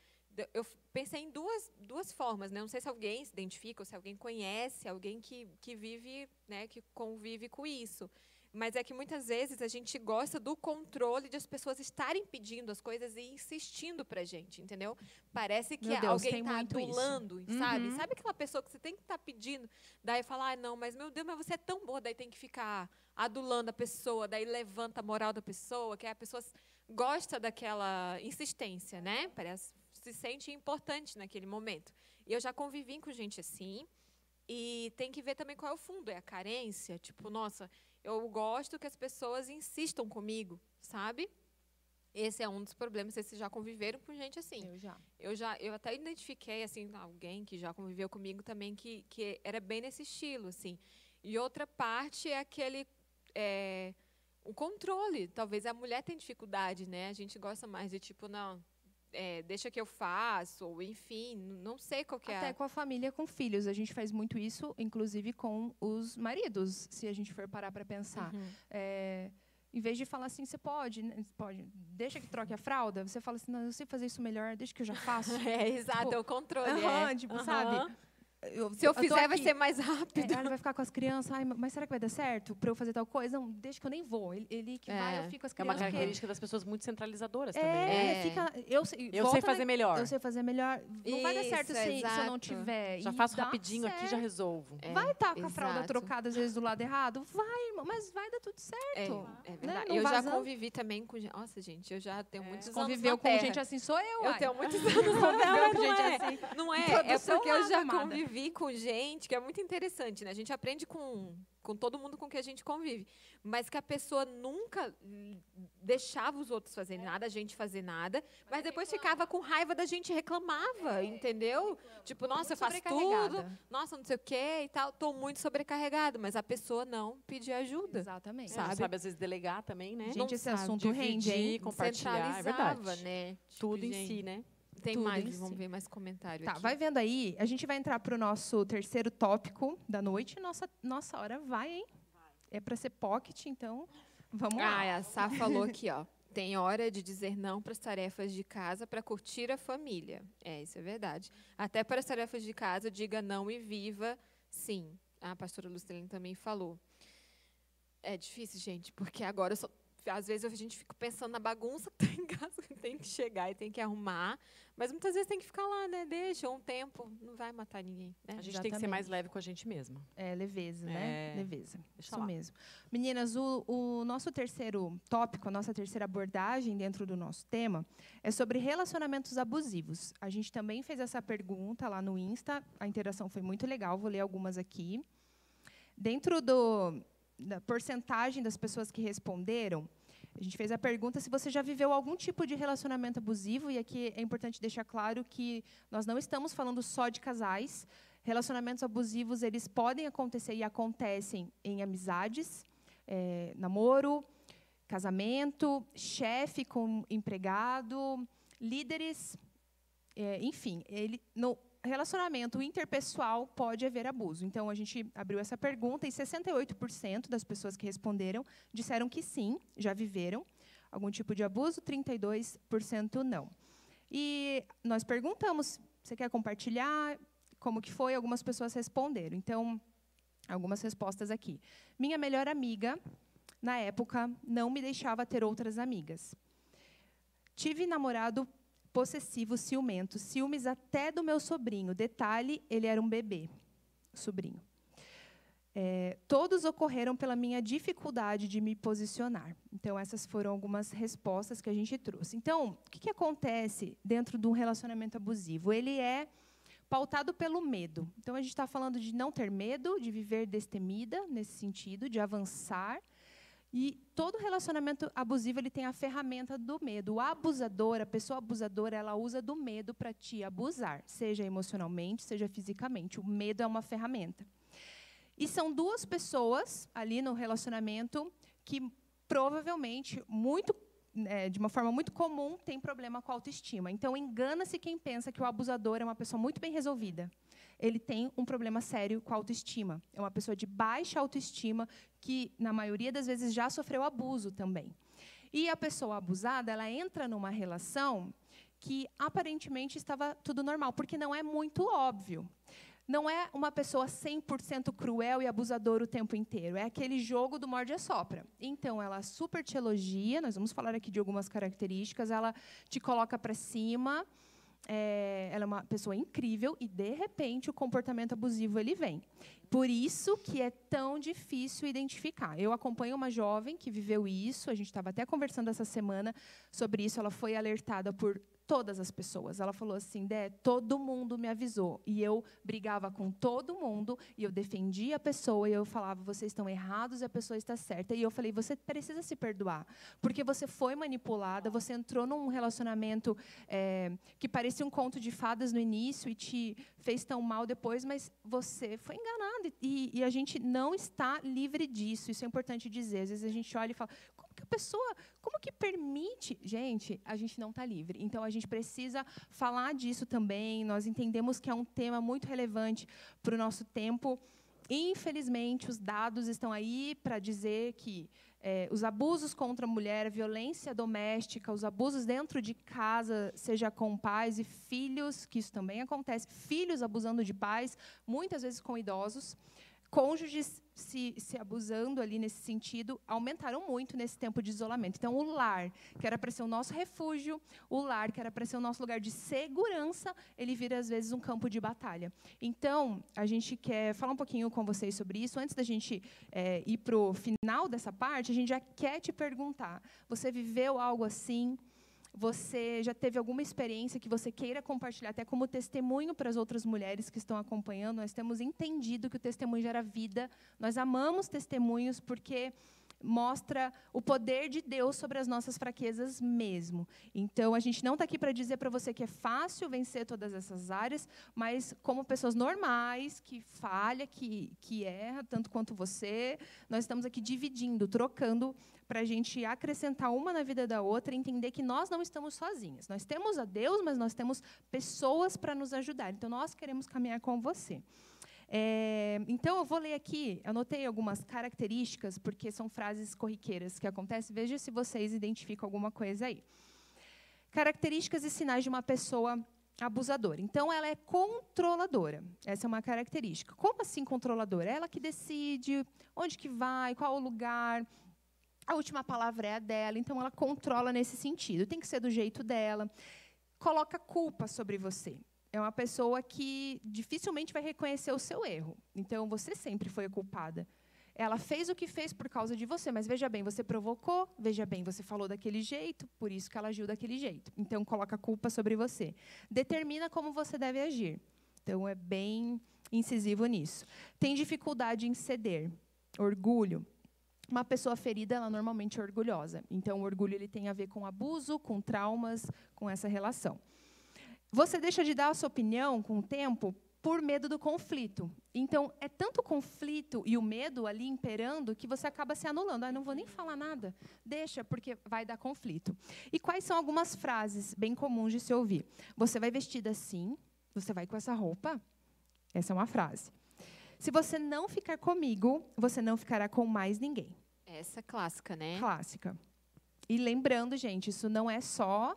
Eu pensei em duas, duas formas, né? Não sei se alguém se identifica ou se alguém conhece, alguém que, que vive, né, que convive com isso. Mas é que muitas vezes a gente gosta do controle de as pessoas estarem pedindo as coisas e insistindo pra gente, entendeu? Parece que Deus, alguém está muito isso. adulando, sabe? Uhum. Sabe aquela pessoa que você tem que estar pedindo, daí falar, ah, não, mas meu Deus, mas você é tão boa, daí tem que ficar adulando a pessoa, daí levanta a moral da pessoa, que a pessoa gosta daquela insistência, né? Parece se sente importante naquele momento. E eu já convivi com gente assim. E tem que ver também qual é o fundo. É a carência? Tipo, nossa, eu gosto que as pessoas insistam comigo, sabe? Esse é um dos problemas. Vocês já conviveram com gente assim. Eu já. Eu já, eu até identifiquei assim alguém que já conviveu comigo também que, que era bem nesse estilo, assim. E outra parte é aquele é, o controle. Talvez a mulher tenha dificuldade, né? A gente gosta mais de tipo não, é, deixa que eu faço, ou enfim, não sei qual que é. Até com a família, com filhos. A gente faz muito isso, inclusive com os maridos, se a gente for parar para pensar. Uhum. É, em vez de falar assim, você pode, né, pode, deixa que troque a fralda, você fala assim, não, eu sei fazer isso melhor, deixa que eu já faço. É, exato, Tipo, é o controle. É. tipo, Aham. sabe? Eu- Se eu tô fizer, vai ser mais é, rápido. ela vai ficar com as crianças, Ai, mas será que vai dar certo para eu fazer tal coisa? Não, deixa que eu nem vou. Ele, ele que vai, É. eu fico com as É uma crianças. característica das pessoas muito centralizadoras também. É, né? É. fica. Eu sei, Eu sei fazer na- melhor. Eu sei fazer melhor. Não vai dar certo Isso, se, se eu não tiver. Já E faço rapidinho aqui, já certo. resolvo. É, Vai estar com a fralda trocada às vezes do lado errado? Vai, irmão, mas vai dar tudo certo. É, é né? verdade. Não eu já vazando. convivi também com gente. Nossa, gente, eu já tenho muitos anos. Conviveu com Terra. gente assim, sou eu, Eu tenho muitos anos com não gente é. assim. Não é, é porque eu já amada. Convivi com gente que é muito interessante, né? A gente aprende com, com todo mundo com que a gente convive. Mas que a pessoa nunca deixava os outros fazerem nada, a gente fazer nada, mas depois ficava com raiva da gente reclamava, entendeu? Tipo, nossa, eu faço tudo, nossa, não sei o quê e tal, tô muito sobrecarregado, mas a pessoa não pedia ajuda. Exatamente. Sabe? Sabe? sabe, às vezes, delegar também, né? Gente, Não esse sabe assunto rende, hein? Compartilhar, é verdade. Né? Tipo, Tudo em gente, si, né? Tem mais, em vamos si. ver mais comentário Tá, aqui. vai vendo aí. A gente vai entrar pro nosso terceiro tópico da noite. Nossa, nossa hora vai, hein? É para ser pocket, então Vamos lá. Ah, a Sá falou aqui, ó. Tem hora de dizer não para as tarefas de casa para curtir a família. É, isso é verdade. Até para as tarefas de casa, diga não e viva sim. A pastora Lucilene também falou. É difícil, gente, porque agora eu só às vezes a gente fica pensando na bagunça que tem em casa, que tem que chegar e tem que arrumar, mas muitas vezes tem que ficar lá, né? Deixa um tempo, não vai matar ninguém. Né? A gente Exatamente. tem que ser mais leve com a gente mesma. É, leveza, né? É. Leveza. Deixa Isso lá. mesmo. Meninas, o, o nosso terceiro tópico, a nossa terceira abordagem dentro do nosso tema é sobre relacionamentos abusivos. A gente também fez essa pergunta lá no Insta, a interação foi muito legal, vou ler algumas aqui. Dentro do, da porcentagem das pessoas que responderam, a gente fez a pergunta se você já viveu algum tipo de relacionamento abusivo, e aqui é importante deixar claro que nós não estamos falando só de casais. Relacionamentos abusivos, eles podem acontecer e acontecem em amizades, é, namoro, casamento, chefe com empregado, líderes, é, enfim, ele, no, relacionamento interpessoal pode haver abuso. Então, a gente abriu essa pergunta e 68% das pessoas que responderam disseram que sim, já viveram algum tipo de abuso, 32% não. E nós perguntamos, você quer compartilhar como que foi? Algumas pessoas responderam. Então, algumas respostas aqui. Minha melhor amiga, na época, não me deixava ter outras amigas. Tive namorado possessivo, ciumento, ciúmes até do meu sobrinho. Detalhe, ele era um bebê, sobrinho. É, todos ocorreram pela minha dificuldade de me posicionar. Então, essas foram algumas respostas que a gente trouxe. Então, o que, que acontece dentro de um relacionamento abusivo? Ele é pautado pelo medo. Então, a gente está falando de não ter medo, de viver destemida, nesse sentido, de avançar, e todo relacionamento abusivo ele tem a ferramenta do medo. O abusador, a pessoa abusadora, ela usa do medo para te abusar, seja emocionalmente, seja fisicamente. O medo é uma ferramenta. E são duas pessoas ali no relacionamento que provavelmente muito é, de uma forma muito comum, tem problema com a autoestima. Então, engana-se quem pensa que o abusador é uma pessoa muito bem resolvida ele tem um problema sério com a autoestima. É uma pessoa de baixa autoestima que, na maioria das vezes, já sofreu abuso também. E a pessoa abusada, ela entra numa relação que aparentemente estava tudo normal, porque não é muito óbvio. Não é uma pessoa 100% cruel e abusadora o tempo inteiro. É aquele jogo do morde a sopra. Então, ela super te elogia, nós vamos falar aqui de algumas características, ela te coloca para cima, é, ela é uma pessoa incrível e de repente o comportamento abusivo ele vem. Por isso que é tão difícil identificar. Eu acompanho uma jovem que viveu isso. A gente estava até conversando essa semana sobre isso. Ela foi alertada por todas as pessoas. Ela falou assim: Dé, todo mundo me avisou. E eu brigava com todo mundo, e eu defendia a pessoa, e eu falava: vocês estão errados e a pessoa está certa. E eu falei: você precisa se perdoar. Porque você foi manipulada, você entrou num relacionamento é, que parecia um conto de fadas no início e te fez tão mal depois, mas você foi enganado. E, e a gente não está livre disso. Isso é importante dizer. Às vezes a gente olha e fala: que a pessoa, como que permite? Gente, a gente não está livre. Então, a gente precisa falar disso também. Nós entendemos que é um tema muito relevante para o nosso tempo. Infelizmente, os dados estão aí para dizer que é, os abusos contra a mulher, a violência doméstica, os abusos dentro de casa, seja com pais e filhos, que isso também acontece, filhos abusando de pais, muitas vezes com idosos, cônjuges se, se abusando ali nesse sentido, aumentaram muito nesse tempo de isolamento. Então, o lar, que era para ser o nosso refúgio, o lar, que era para ser o nosso lugar de segurança, ele vira, às vezes, um campo de batalha. Então, a gente quer falar um pouquinho com vocês sobre isso. Antes da gente é, ir para o final dessa parte, a gente já quer te perguntar: você viveu algo assim? Você já teve alguma experiência que você queira compartilhar, até como testemunho para as outras mulheres que estão acompanhando. Nós temos entendido que o testemunho gera vida. Nós amamos testemunhos porque mostra o poder de Deus sobre as nossas fraquezas mesmo. Então, a gente não está aqui para dizer para você que é fácil vencer todas essas áreas, mas como pessoas normais, que falha, que, que erra, tanto quanto você, nós estamos aqui dividindo, trocando para a gente acrescentar uma na vida da outra e entender que nós não estamos sozinhas. Nós temos a Deus, mas nós temos pessoas para nos ajudar. Então, nós queremos caminhar com você. É, então, eu vou ler aqui, anotei algumas características, porque são frases corriqueiras que acontecem. Veja se vocês identificam alguma coisa aí. Características e sinais de uma pessoa abusadora. Então, ela é controladora. Essa é uma característica. Como assim controladora? Ela que decide onde que vai, qual o lugar. A última palavra é a dela, então ela controla nesse sentido. Tem que ser do jeito dela. Coloca culpa sobre você é uma pessoa que dificilmente vai reconhecer o seu erro. Então, você sempre foi a culpada. Ela fez o que fez por causa de você, mas veja bem, você provocou, veja bem, você falou daquele jeito, por isso que ela agiu daquele jeito. Então, coloca culpa sobre você. Determina como você deve agir. Então, é bem incisivo nisso. Tem dificuldade em ceder. Orgulho. Uma pessoa ferida, ela normalmente é orgulhosa. Então, o orgulho ele tem a ver com abuso, com traumas, com essa relação. Você deixa de dar a sua opinião com o tempo por medo do conflito. Então, é tanto o conflito e o medo ali imperando que você acaba se anulando. Ah, não vou nem falar nada. Deixa, porque vai dar conflito. E quais são algumas frases bem comuns de se ouvir? Você vai vestida assim? Você vai com essa roupa? Essa é uma frase. Se você não ficar comigo, você não ficará com mais ninguém. Essa é clássica, né? Clássica. E lembrando, gente, isso não é só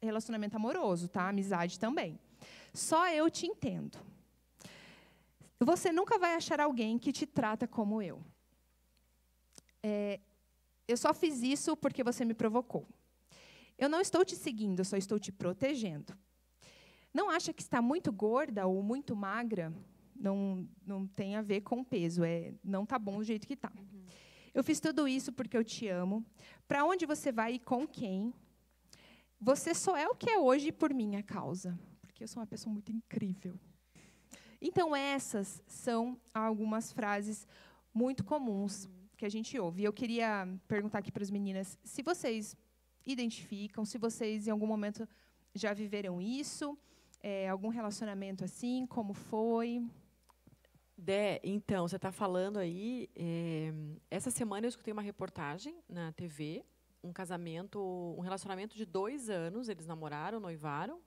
relacionamento amoroso, tá? Amizade também. Só eu te entendo. Você nunca vai achar alguém que te trata como eu. É, eu só fiz isso porque você me provocou. Eu não estou te seguindo, eu só estou te protegendo. Não acha que está muito gorda ou muito magra? Não, não tem a ver com peso, é não está bom do jeito que está. Uhum. Eu fiz tudo isso porque eu te amo. Para onde você vai e com quem? Você só é o que é hoje por minha causa, porque eu sou uma pessoa muito incrível. Então, essas são algumas frases muito comuns que a gente ouve. Eu queria perguntar aqui para as meninas se vocês identificam, se vocês em algum momento já viveram isso, é, algum relacionamento assim, como foi? Dé, então, você está falando aí. É, essa semana eu escutei uma reportagem na TV um casamento, um relacionamento de dois anos, eles namoraram, noivaram.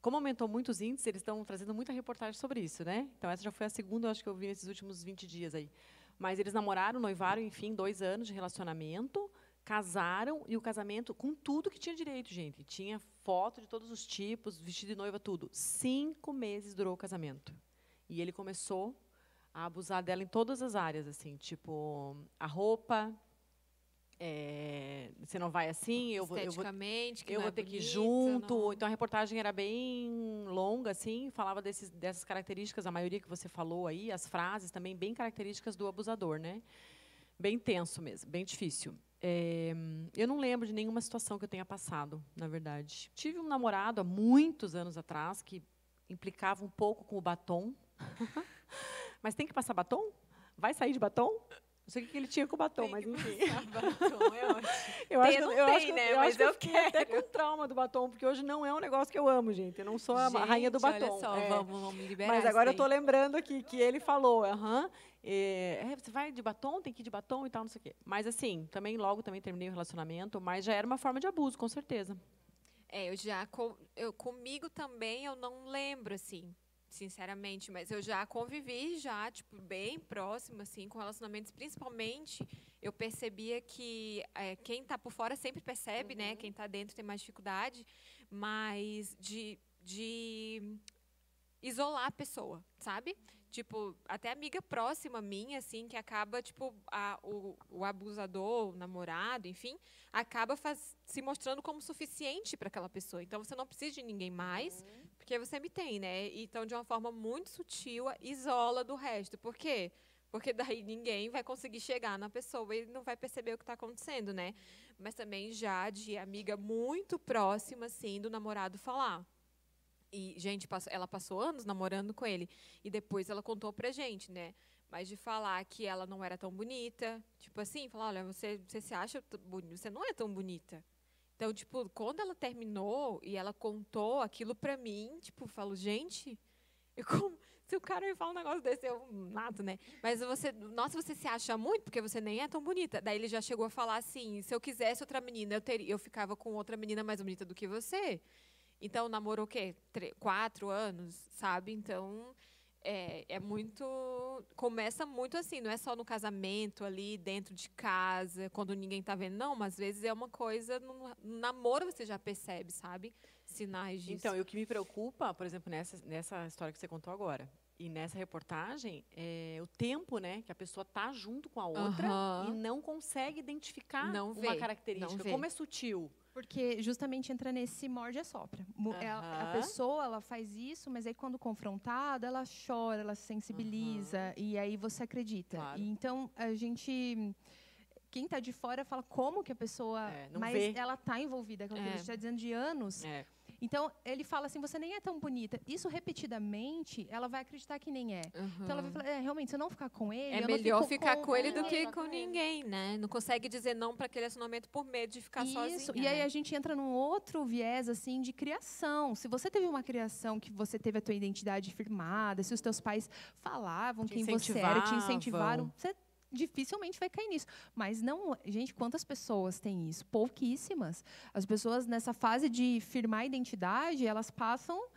Como aumentou muitos índices, eles estão trazendo muita reportagem sobre isso, né? Então essa já foi a segunda, acho que eu vi nesses últimos 20 dias aí. Mas eles namoraram, noivaram, enfim, dois anos de relacionamento, casaram e o casamento com tudo que tinha direito, gente. Tinha foto de todos os tipos, vestido de noiva, tudo. Cinco meses durou o casamento. E ele começou a abusar dela em todas as áreas, assim, tipo a roupa, é, você não vai assim, eu vou, eu vou, eu vou é ter bonita, que ir junto. Não. Então a reportagem era bem longa, assim, falava desses, dessas características, a maioria que você falou aí, as frases também bem características do abusador, né? Bem tenso mesmo, bem difícil. É, eu não lembro de nenhuma situação que eu tenha passado, na verdade. Tive um namorado há muitos anos atrás que implicava um pouco com o batom. Mas tem que passar batom? Vai sair de batom? Não sei o que ele tinha com o batom, mas enfim. Batom, é ótimo. eu acho, não eu tem, acho, né? Eu mas acho eu que eu quero. até com trauma do batom, porque hoje não é um negócio que eu amo, gente. Eu não sou a rainha do batom. Olha só, é. vamos, vamos liberar Mas agora eu estou lembrando aqui que ele falou, aham, é, você vai de batom, tem que ir de batom e tal, não sei o quê. Mas assim, também logo também terminei o relacionamento, mas já era uma forma de abuso, com certeza. É, eu já eu comigo também eu não lembro assim sinceramente, mas eu já convivi já, tipo, bem próximo, assim, com relacionamentos, principalmente, eu percebia que é, quem está por fora sempre percebe, né, uhum. né, quem está dentro tem mais dificuldade, mas de, de isolar a pessoa, sabe? Tipo, até amiga próxima minha, assim, que acaba, tipo, a, o, o abusador, o namorado, enfim, acaba faz, se mostrando como suficiente para aquela pessoa. Então, você não precisa de ninguém mais, uhum. Porque você me tem, né? Então, de uma forma muito sutil, isola do resto. Por quê? Porque daí ninguém vai conseguir chegar na pessoa e não vai perceber o que está acontecendo, né? Mas também já de amiga muito próxima, assim, do namorado falar. E, gente, ela passou anos namorando com ele. E depois ela contou pra gente, né? Mas de falar que ela não era tão bonita. Tipo assim, falar, olha, você, você se acha bonita, você não é tão bonita. Então, tipo, quando ela terminou e ela contou aquilo pra mim, tipo, eu falo, gente, eu como, se o cara me fala um negócio desse, eu mato, né? Mas você, nossa, você se acha muito porque você nem é tão bonita. Daí ele já chegou a falar assim, se eu quisesse outra menina, eu teria, eu ficava com outra menina mais bonita do que você. Então, namorou o quê? Quatro anos, sabe? Então, é, é muito. Começa muito assim, não é só no casamento, ali dentro de casa, quando ninguém tá vendo. Não, mas às vezes é uma coisa. No, no namoro você já percebe, sabe? Sinais disso. Então, e o que me preocupa, por exemplo, nessa, nessa história que você contou agora, e nessa reportagem, é o tempo, né, que a pessoa tá junto com a outra Aham. e não consegue identificar Não uma vê, característica. não vê. Como é sutil. Porque justamente entra nesse morde e sopra. É A, a Aham. pessoa ela faz isso, mas aí quando confrontada, ela chora, ela se sensibiliza e aí você acredita. Claro. E então a gente quem está de fora fala como que a pessoa, É, mas vê. ela está envolvida. É. A gente está dizendo de anos. É. Então ele fala assim, você nem é tão bonita. Isso repetidamente, ela vai acreditar que nem é. Então ela vai falar, é, realmente, se eu não ficar com ele, É eu não melhor fico ficar com, ele do que com com ninguém, né? Não consegue dizer não para aquele relacionamento por medo de ficar Isso. sozinha. E aí né? a gente entra num outro viés assim de criação. Se você teve uma criação que você teve a tua identidade firmada, se os teus pais falavam Te quem você era, te incentivaram, você dificilmente vai cair nisso. Mas não, gente, quantas pessoas têm isso? Pouquíssimas. As pessoas nessa fase de firmar a identidade, elas passam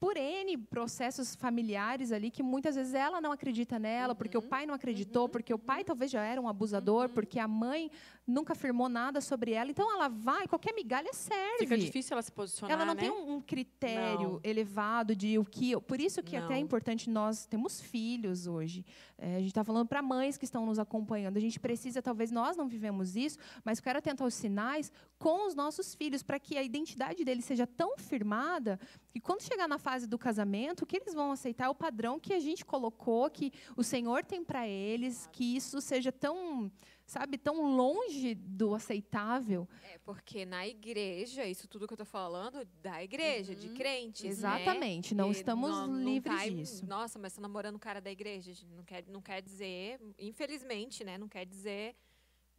por N processos familiares ali que muitas vezes ela não acredita nela, porque o Uhum, pai não acreditou, porque o pai talvez já era um abusador, Uhum. porque a mãe nunca afirmou nada sobre ela. Então ela vai, qualquer migalha serve. Fica difícil ela se posicionar, Ela não né? tem um, um critério Não. elevado de o que. Por isso que até é Não. importante nós temos filhos hoje. É, a gente está falando para mães que estão nos acompanhando. A gente precisa, talvez nós não vivemos isso, mas quero atentar aos sinais com os nossos filhos para que a identidade deles seja tão firmada que quando chegar na fase do casamento, o que eles vão aceitar é o padrão que a gente colocou, que o Senhor tem para eles, que isso seja tão, sabe, tão longe do aceitável. É, porque na igreja, isso tudo que eu tô falando, da igreja, de Uhum. crentes, né? Exatamente, não E estamos não- não livres tá disso. Nossa, mas tá namorando o cara da igreja. gente, Não quer, não quer dizer, infelizmente, né? Não quer dizer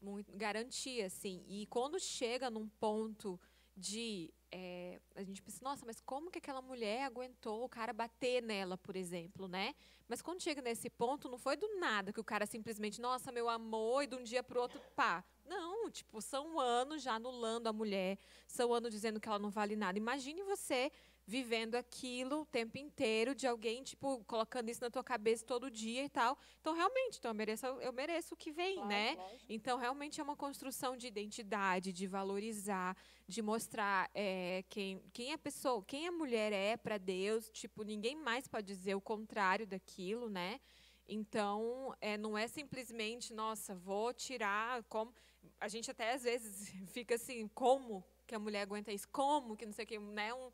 muito, garantia, assim. E quando chega num ponto de. é, a gente pensa, nossa, mas como que aquela mulher aguentou o cara bater nela, por exemplo, né? Mas quando chega nesse ponto, não foi do nada que o cara simplesmente, nossa, meu amor, e de um dia pro outro, pá. Não, tipo, são anos já anulando a mulher, são anos dizendo que ela não vale nada. Imagine você vivendo aquilo o tempo inteiro de alguém, tipo, colocando isso na tua cabeça todo dia e tal. Então, realmente, então eu mereço, eu mereço o que vem, né? Então, realmente é uma construção de identidade, de valorizar, de mostrar é, quem, quem a pessoa, quem a mulher é para Deus. Tipo, ninguém mais pode dizer o contrário daquilo, né? Então, é, não é simplesmente, nossa, vou tirar. Como a gente até às vezes fica assim, como que a mulher aguenta isso? Como que não sei o que, né? Um,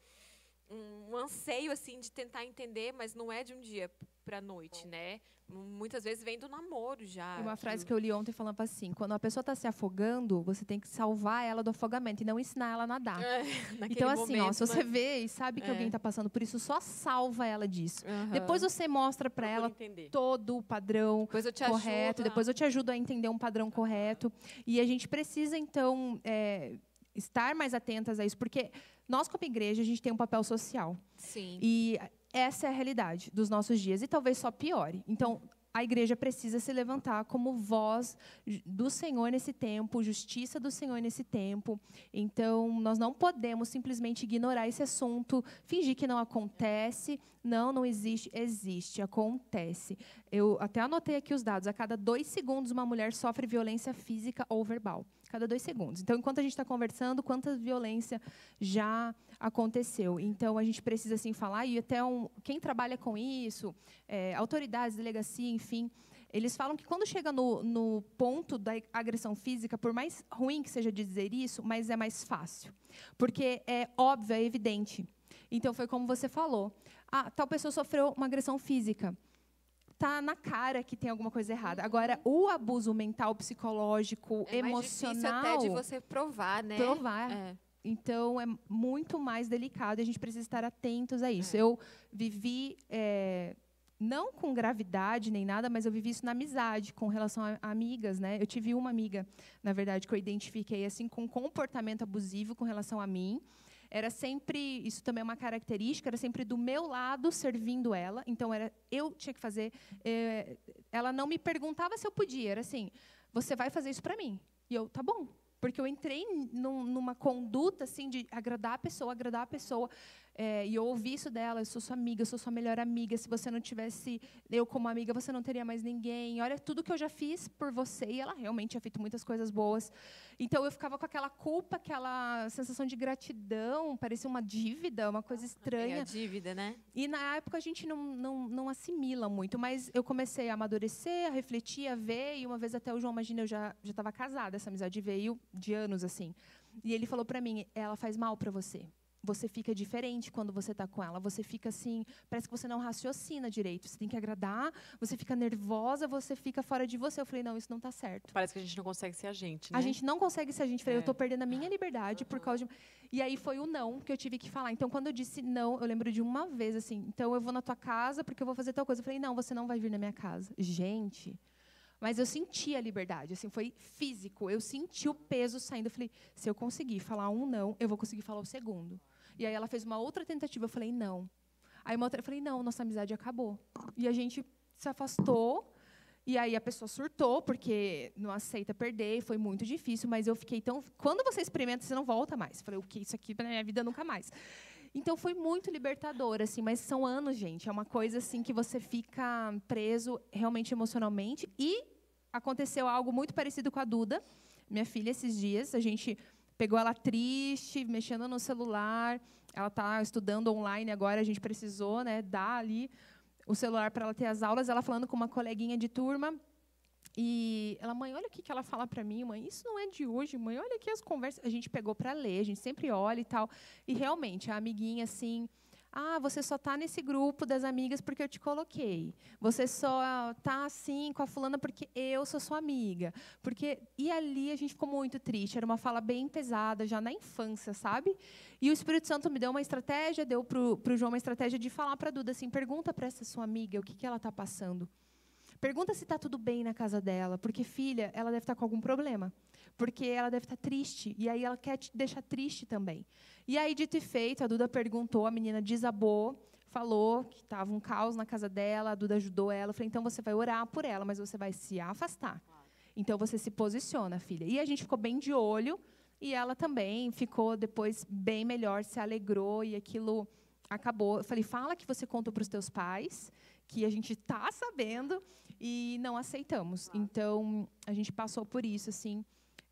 um anseio assim de tentar entender, mas não é de um dia para noite, né? Muitas vezes vem do namoro já. Uma frase que eu li ontem falando assim: quando a pessoa está se afogando, você tem que salvar ela do afogamento e não ensinar ela a nadar. É, Então, assim, ó, momento, se você né? vê e sabe que É. alguém está passando por isso, só salva ela disso. Aham. Depois você mostra para ela entender. todo o padrão Depois correto, ajudo. depois eu te ajudo a entender um padrão correto. E a gente precisa, então, é, estar mais atentas a isso, porque nós, como igreja, a gente tem um papel social. Sim. E essa é a realidade dos nossos dias, e talvez só piore. Então, a igreja precisa se levantar como voz do Senhor nesse tempo, justiça do Senhor nesse tempo. Então, nós não podemos simplesmente ignorar esse assunto, fingir que não acontece. Não, não existe. Existe, acontece. Eu até anotei aqui os dados. A cada dois segundos, uma mulher sofre violência física ou verbal. Cada dois segundos. Então, enquanto a gente está conversando, quanta violência já aconteceu. Então, a gente precisa assim falar e até um, quem trabalha com isso, é, autoridades, delegacia, enfim, eles falam que quando chega no, no ponto da agressão física, por mais ruim que seja dizer isso, mas é mais fácil, porque é óbvio, é evidente. Então, foi como você falou. Ah, tal pessoa sofreu uma agressão física tá na cara que tem alguma coisa errada. Agora, o abuso mental, psicológico, É emocional, até de você provar, né? provar. É. Então, é muito mais delicado e a gente precisa estar atentos a isso. É. Eu vivi, é, não com gravidade nem nada, mas eu vivi isso na amizade, com relação a, a amigas. Né? Eu tive uma amiga, na verdade, que eu identifiquei assim com comportamento abusivo com relação a mim. Era sempre, isso também é uma característica, era sempre do meu lado servindo ela. Então, era eu tinha que fazer. é, ela não me perguntava se eu podia, era assim: você vai fazer isso para mim. E eu, tá bom. Porque eu entrei num- numa conduta assim de agradar a pessoa, agradar a pessoa. É, e eu ouvi isso dela, eu sou sua amiga, eu sou sua melhor amiga. Se você não tivesse eu como amiga, você não teria mais ninguém. Olha tudo que eu já fiz por você. E ela realmente tinha feito muitas coisas boas. Então eu ficava com aquela culpa, aquela sensação de gratidão, parecia uma dívida, uma coisa estranha. É dívida, né? E na época a gente não, não, não assimila muito, mas eu comecei a amadurecer, a refletir, a ver. E uma vez até o João, imagina, eu já já estava casada, essa amizade veio de anos assim. E ele falou para mim: ela faz mal para você você fica diferente quando você está com ela. Você fica assim, parece que você não raciocina direito. Você tem que agradar, você fica nervosa, você fica fora de você. Eu falei, não, isso não está certo. Parece que a gente não consegue ser a gente, né? A gente não consegue ser a gente. Eu falei, é. eu estou perdendo a minha liberdade por causa de... E aí foi o não que eu tive que falar. Então, quando eu disse não, eu lembro de uma vez, assim, então eu vou na tua casa porque eu vou fazer tal coisa. Eu falei, não, você não vai vir na minha casa. Gente... Mas eu senti a liberdade, assim, foi físico. Eu senti o peso saindo. Eu falei, se eu conseguir falar um não, eu vou conseguir falar o segundo. E aí ela fez uma outra tentativa, eu falei, não. Aí uma outra, eu falei, não, nossa amizade acabou. E a gente se afastou. E aí a pessoa surtou, porque não aceita perder, foi muito difícil, mas eu fiquei tão. Quando você experimenta, você não volta mais. Falei, o que? Isso aqui na minha vida nunca mais. Então foi muito libertador, assim, mas são anos, gente. É uma coisa assim que você fica preso realmente emocionalmente. E aconteceu algo muito parecido com a Duda, minha filha, esses dias. A gente pegou ela triste, mexendo no celular. Ela está estudando online agora, a gente precisou né, dar ali o celular para ela ter as aulas. Ela falando com uma coleguinha de turma. E ela, mãe, olha o que, que ela fala para mim, mãe. Isso não é de hoje, mãe. Olha aqui as conversas. A gente pegou para ler, a gente sempre olha e tal. E realmente, a amiguinha, assim, ah, você só está nesse grupo das amigas porque eu te coloquei. Você só está assim com a fulana porque eu sou sua amiga. Porque e ali a gente ficou muito triste. Era uma fala bem pesada já na infância, sabe? E o Espírito Santo me deu uma estratégia, deu para o João uma estratégia de falar para Duda assim: pergunta para essa sua amiga o que, que ela está passando. Pergunta se está tudo bem na casa dela, porque filha, ela deve estar tá com algum problema porque ela deve estar triste, e aí ela quer te deixar triste também. E aí, dito e feito, a Duda perguntou, a menina desabou, falou que estava um caos na casa dela, a Duda ajudou ela. Eu falei, então você vai orar por ela, mas você vai se afastar. Então você se posiciona, filha. E a gente ficou bem de olho, e ela também ficou depois bem melhor, se alegrou, e aquilo acabou. Eu falei, fala que você contou para os teus pais, que a gente está sabendo, e não aceitamos. Então, a gente passou por isso, assim,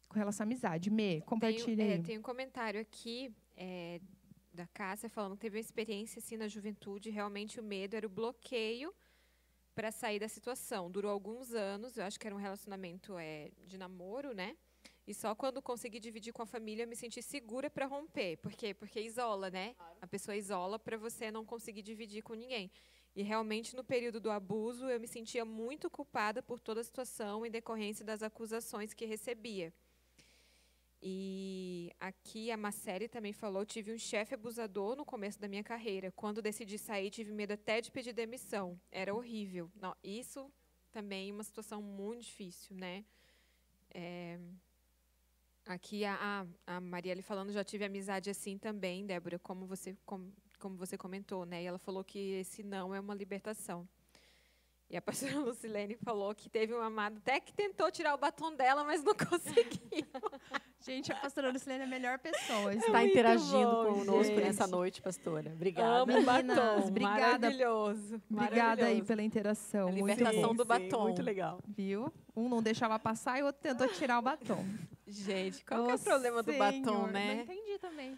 com relação à amizade. Me, compartilha tem, aí. É, tem um comentário aqui é, da Cássia falando que teve uma experiência assim na juventude. Realmente o medo era o bloqueio para sair da situação. Durou alguns anos. Eu acho que era um relacionamento é, de namoro, né? E só quando consegui dividir com a família eu me senti segura para romper. Por quê? Porque isola, né? A pessoa isola para você não conseguir dividir com ninguém. E realmente no período do abuso eu me sentia muito culpada por toda a situação em decorrência das acusações que recebia. E aqui a Macéria também falou: tive um chefe abusador no começo da minha carreira. Quando decidi sair, tive medo até de pedir demissão. Era horrível. Não, isso também é uma situação muito difícil, né? É, aqui a, a, Marielle falando, já tive amizade assim também, Débora, como você, como você comentou, né? E ela falou que esse não é uma libertação. E a pastora Lucilene falou que teve um amado até que tentou tirar o batom dela, mas não conseguiu. gente, a pastora Lucilene é a melhor pessoa. É Está interagindo bom, conosco gente. nessa noite, pastora. Obrigada. Amo Meninas, batom. Obrigada. Maravilhoso. Obrigada Maravilhoso. aí pela interação. A libertação muito do batom. Muito legal. Viu? Um não deixava passar e o outro tentou tirar o batom. Gente, qual oh, é o problema do batom, né? Não entendi também.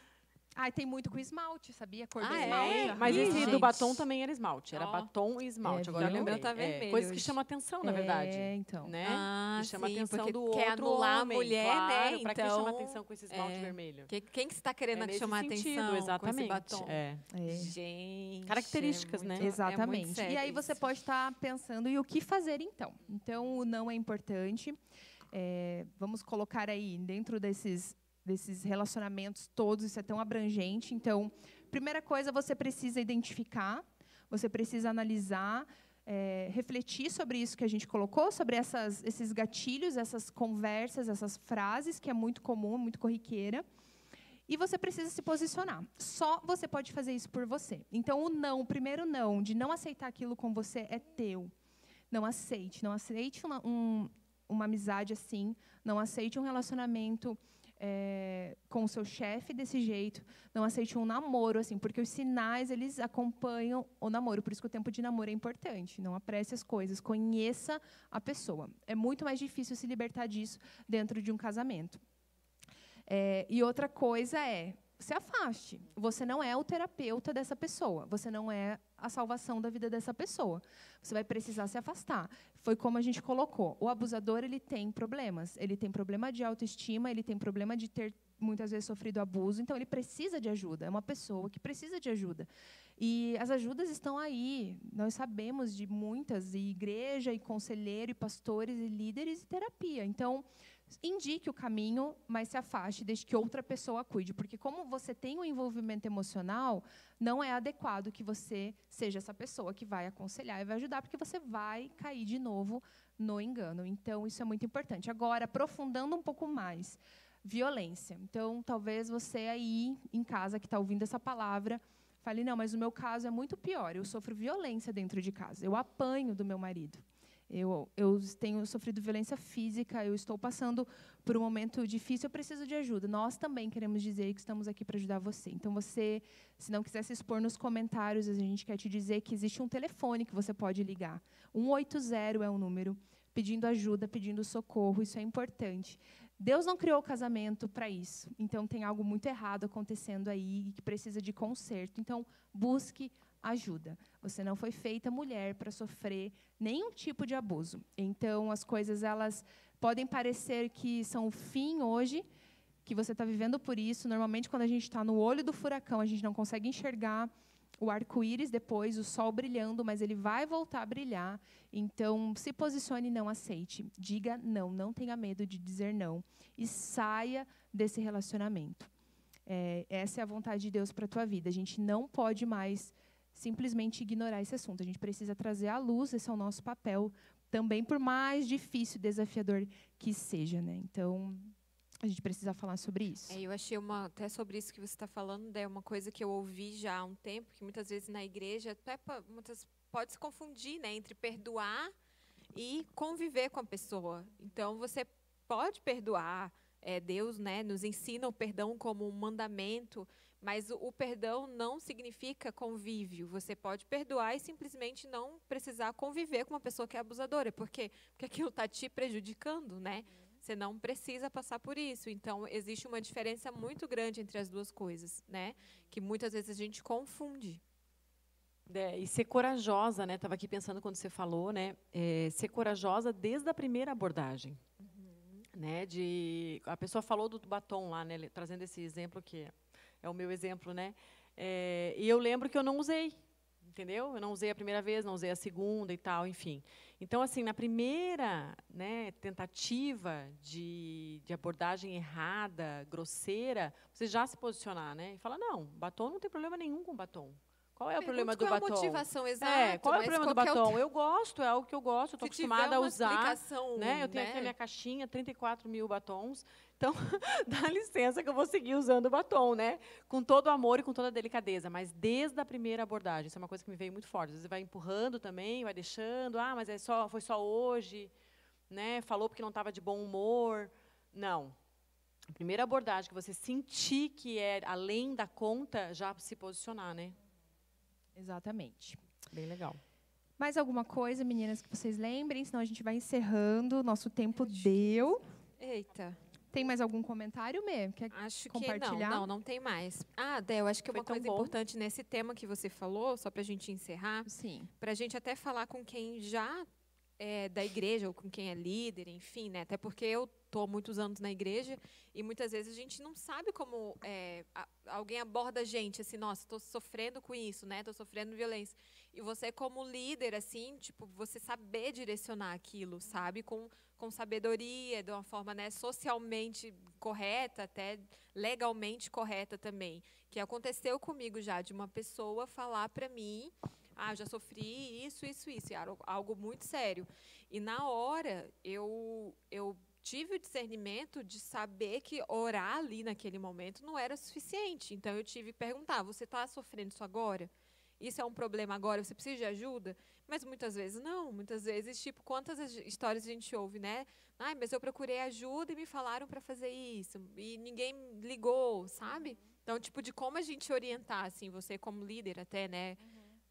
Ah, tem muito com esmalte, sabia? Cor ah, do é? esmalte. É? Mas esse Gente. do batom também era esmalte. Era oh. batom e esmalte. É, Agora eu lembrei. Tá vermelho é, coisa que chama atenção, na verdade. É, então. Né? Ah, que chama sim, atenção do quer outro anular homem, a mulher, claro, né? Pra então, que chama atenção com esse esmalte é. vermelho? Que, quem que está querendo é chamar sentido, atenção exatamente. com esse batom? É. é. Gente. Características, é né? Exatamente. e aí você pode estar tá pensando, e o que fazer então? Então, o não é importante. É, vamos colocar aí, dentro desses desses relacionamentos todos, isso é tão abrangente. Então, primeira coisa, você precisa identificar, você precisa analisar, é, refletir sobre isso que a gente colocou, sobre essas, esses gatilhos, essas conversas, essas frases, que é muito comum, muito corriqueira. E você precisa se posicionar. Só você pode fazer isso por você. Então, o não, o primeiro não, de não aceitar aquilo com você, é teu. Não aceite. Não aceite um, uma amizade assim, não aceite um relacionamento é, com o seu chefe desse jeito, não aceite um namoro assim, porque os sinais eles acompanham o namoro, por isso que o tempo de namoro é importante. Não apresse as coisas, conheça a pessoa. É muito mais difícil se libertar disso dentro de um casamento. É, e outra coisa é se afaste. Você não é o terapeuta dessa pessoa. Você não é a salvação da vida dessa pessoa. Você vai precisar se afastar. Foi como a gente colocou. O abusador ele tem problemas. Ele tem problema de autoestima. Ele tem problema de ter muitas vezes sofrido abuso. Então ele precisa de ajuda. É uma pessoa que precisa de ajuda. E as ajudas estão aí. Nós sabemos de muitas, e igreja, e conselheiro, e pastores, e líderes, e terapia. Então indique o caminho, mas se afaste, desde que outra pessoa cuide. Porque, como você tem um envolvimento emocional, não é adequado que você seja essa pessoa que vai aconselhar e vai ajudar, porque você vai cair de novo no engano. Então, isso é muito importante. Agora, aprofundando um pouco mais, violência. Então, talvez você aí em casa que está ouvindo essa palavra. Fale, não, mas o meu caso é muito pior. Eu sofro violência dentro de casa. Eu apanho do meu marido. Eu, eu tenho sofrido violência física, eu estou passando por um momento difícil, eu preciso de ajuda. Nós também queremos dizer que estamos aqui para ajudar você. Então, você, se não quiser se expor nos comentários, a gente quer te dizer que existe um telefone que você pode ligar. 180 é o número, pedindo ajuda, pedindo socorro, isso é importante. Deus não criou o casamento para isso. Então, tem algo muito errado acontecendo aí que precisa de conserto. Então, busque ajuda. Você não foi feita mulher para sofrer nenhum tipo de abuso. Então, as coisas elas podem parecer que são o fim hoje, que você está vivendo por isso. Normalmente, quando a gente está no olho do furacão, a gente não consegue enxergar o arco-íris depois, o sol brilhando, mas ele vai voltar a brilhar. Então, se posicione e não aceite. Diga não, não tenha medo de dizer não. E saia desse relacionamento. É, essa é a vontade de Deus para a tua vida. A gente não pode mais simplesmente ignorar esse assunto. A gente precisa trazer à luz, esse é o nosso papel, também por mais difícil, desafiador que seja. Né? Então, a gente precisa falar sobre isso. É, eu achei uma, até sobre isso que você está falando, é uma coisa que eu ouvi já há um tempo, que muitas vezes na igreja até muitas, pode se confundir né, entre perdoar e conviver com a pessoa. Então, você pode perdoar, é, Deus né, nos ensina o perdão como um mandamento, mas o, o, perdão não significa convívio. Você pode perdoar e simplesmente não precisar conviver com uma pessoa que é abusadora. Por quê? Porque aquilo está te prejudicando, né? Você não precisa passar por isso. Então, existe uma diferença muito grande entre as duas coisas, né? Que muitas vezes a gente confunde. É, e ser corajosa, né? Estava aqui pensando quando você falou, né? É, ser corajosa desde a primeira abordagem. Uhum. Né, de, a pessoa falou do batom lá, né, trazendo esse exemplo que é o meu exemplo, né? É, e eu lembro que eu não usei, entendeu? Eu não usei a primeira vez, não usei a segunda e tal, enfim. Então, assim, na primeira né, tentativa de, de abordagem errada, grosseira, você já se posicionar, né? E falar, não, batom não tem problema nenhum com batom. Qual é o problema do qual batom? Qual é a motivação exata? É, qual é o problema do batom? Eu gosto, é algo que eu gosto, estou acostumada a usar. Eu tenho aqui a minha caixinha, 34 mil batons. Então, dá licença que eu vou seguir usando o batom, né? Com todo o amor e com toda a delicadeza, mas desde a primeira abordagem. Isso é uma coisa que me veio muito forte. Às vezes vai empurrando também, vai deixando, ah, mas é só, foi só hoje, né? Falou porque não estava de bom humor. Não. A primeira abordagem que você sentir que é além da conta, já se posicionar, né? Exatamente. Bem legal. Mais alguma coisa, meninas, que vocês lembrem? Senão a gente vai encerrando. Nosso tempo deu. Eita. Tem mais algum comentário, Mê? Quer acho compartilhar? que não, não, não tem mais. Ah, Dé, eu acho que Foi uma coisa bom. importante nesse tema que você falou, só para a gente encerrar. Sim. Para a gente até falar com quem já é da igreja ou com quem é líder, enfim, né? Até porque eu estou há muitos anos na igreja e muitas vezes a gente não sabe como é, a, alguém aborda a gente, assim, nossa, estou sofrendo com isso, né? Estou sofrendo violência. E você como líder, assim, tipo, você saber direcionar aquilo, sabe? Com com sabedoria, de uma forma né, socialmente correta, até legalmente correta também. Que aconteceu comigo já, de uma pessoa falar para mim, ah, já sofri isso, isso, isso, era algo muito sério. E na hora, eu, eu tive o discernimento de saber que orar ali naquele momento não era suficiente. Então eu tive que perguntar: você está sofrendo isso agora? Isso é um problema agora, você precisa de ajuda? Mas muitas vezes não, muitas vezes, tipo, quantas histórias a gente ouve, né? Ai, mas eu procurei ajuda e me falaram para fazer isso, e ninguém ligou, sabe? Então, tipo, de como a gente orientar, assim, você como líder até, né?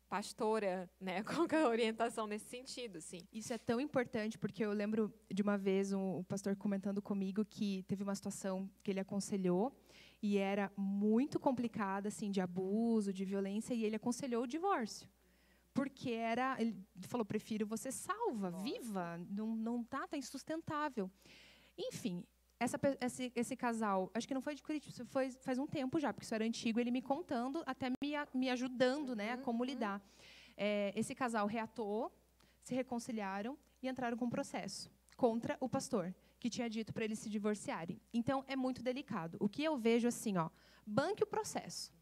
pastora, né? Qual é a orientação nesse sentido, assim? Isso é tão importante porque eu lembro de uma vez um, um pastor comentando comigo que teve uma situação que ele aconselhou e era muito complicada, assim, de abuso, de violência, e ele aconselhou o divórcio. Porque era, ele falou, prefiro você salva, viva, não, não tá, tá insustentável. Enfim, essa, esse, esse, casal, acho que não foi de Curitiba, foi faz um tempo já, porque isso era antigo, ele me contando, até me, me ajudando né, a como uhum. lidar. É, esse casal reatou, se reconciliaram e entraram com um processo contra o pastor, que tinha dito para eles se divorciarem. Então, é muito delicado. O que eu vejo assim, ó, banque o processo,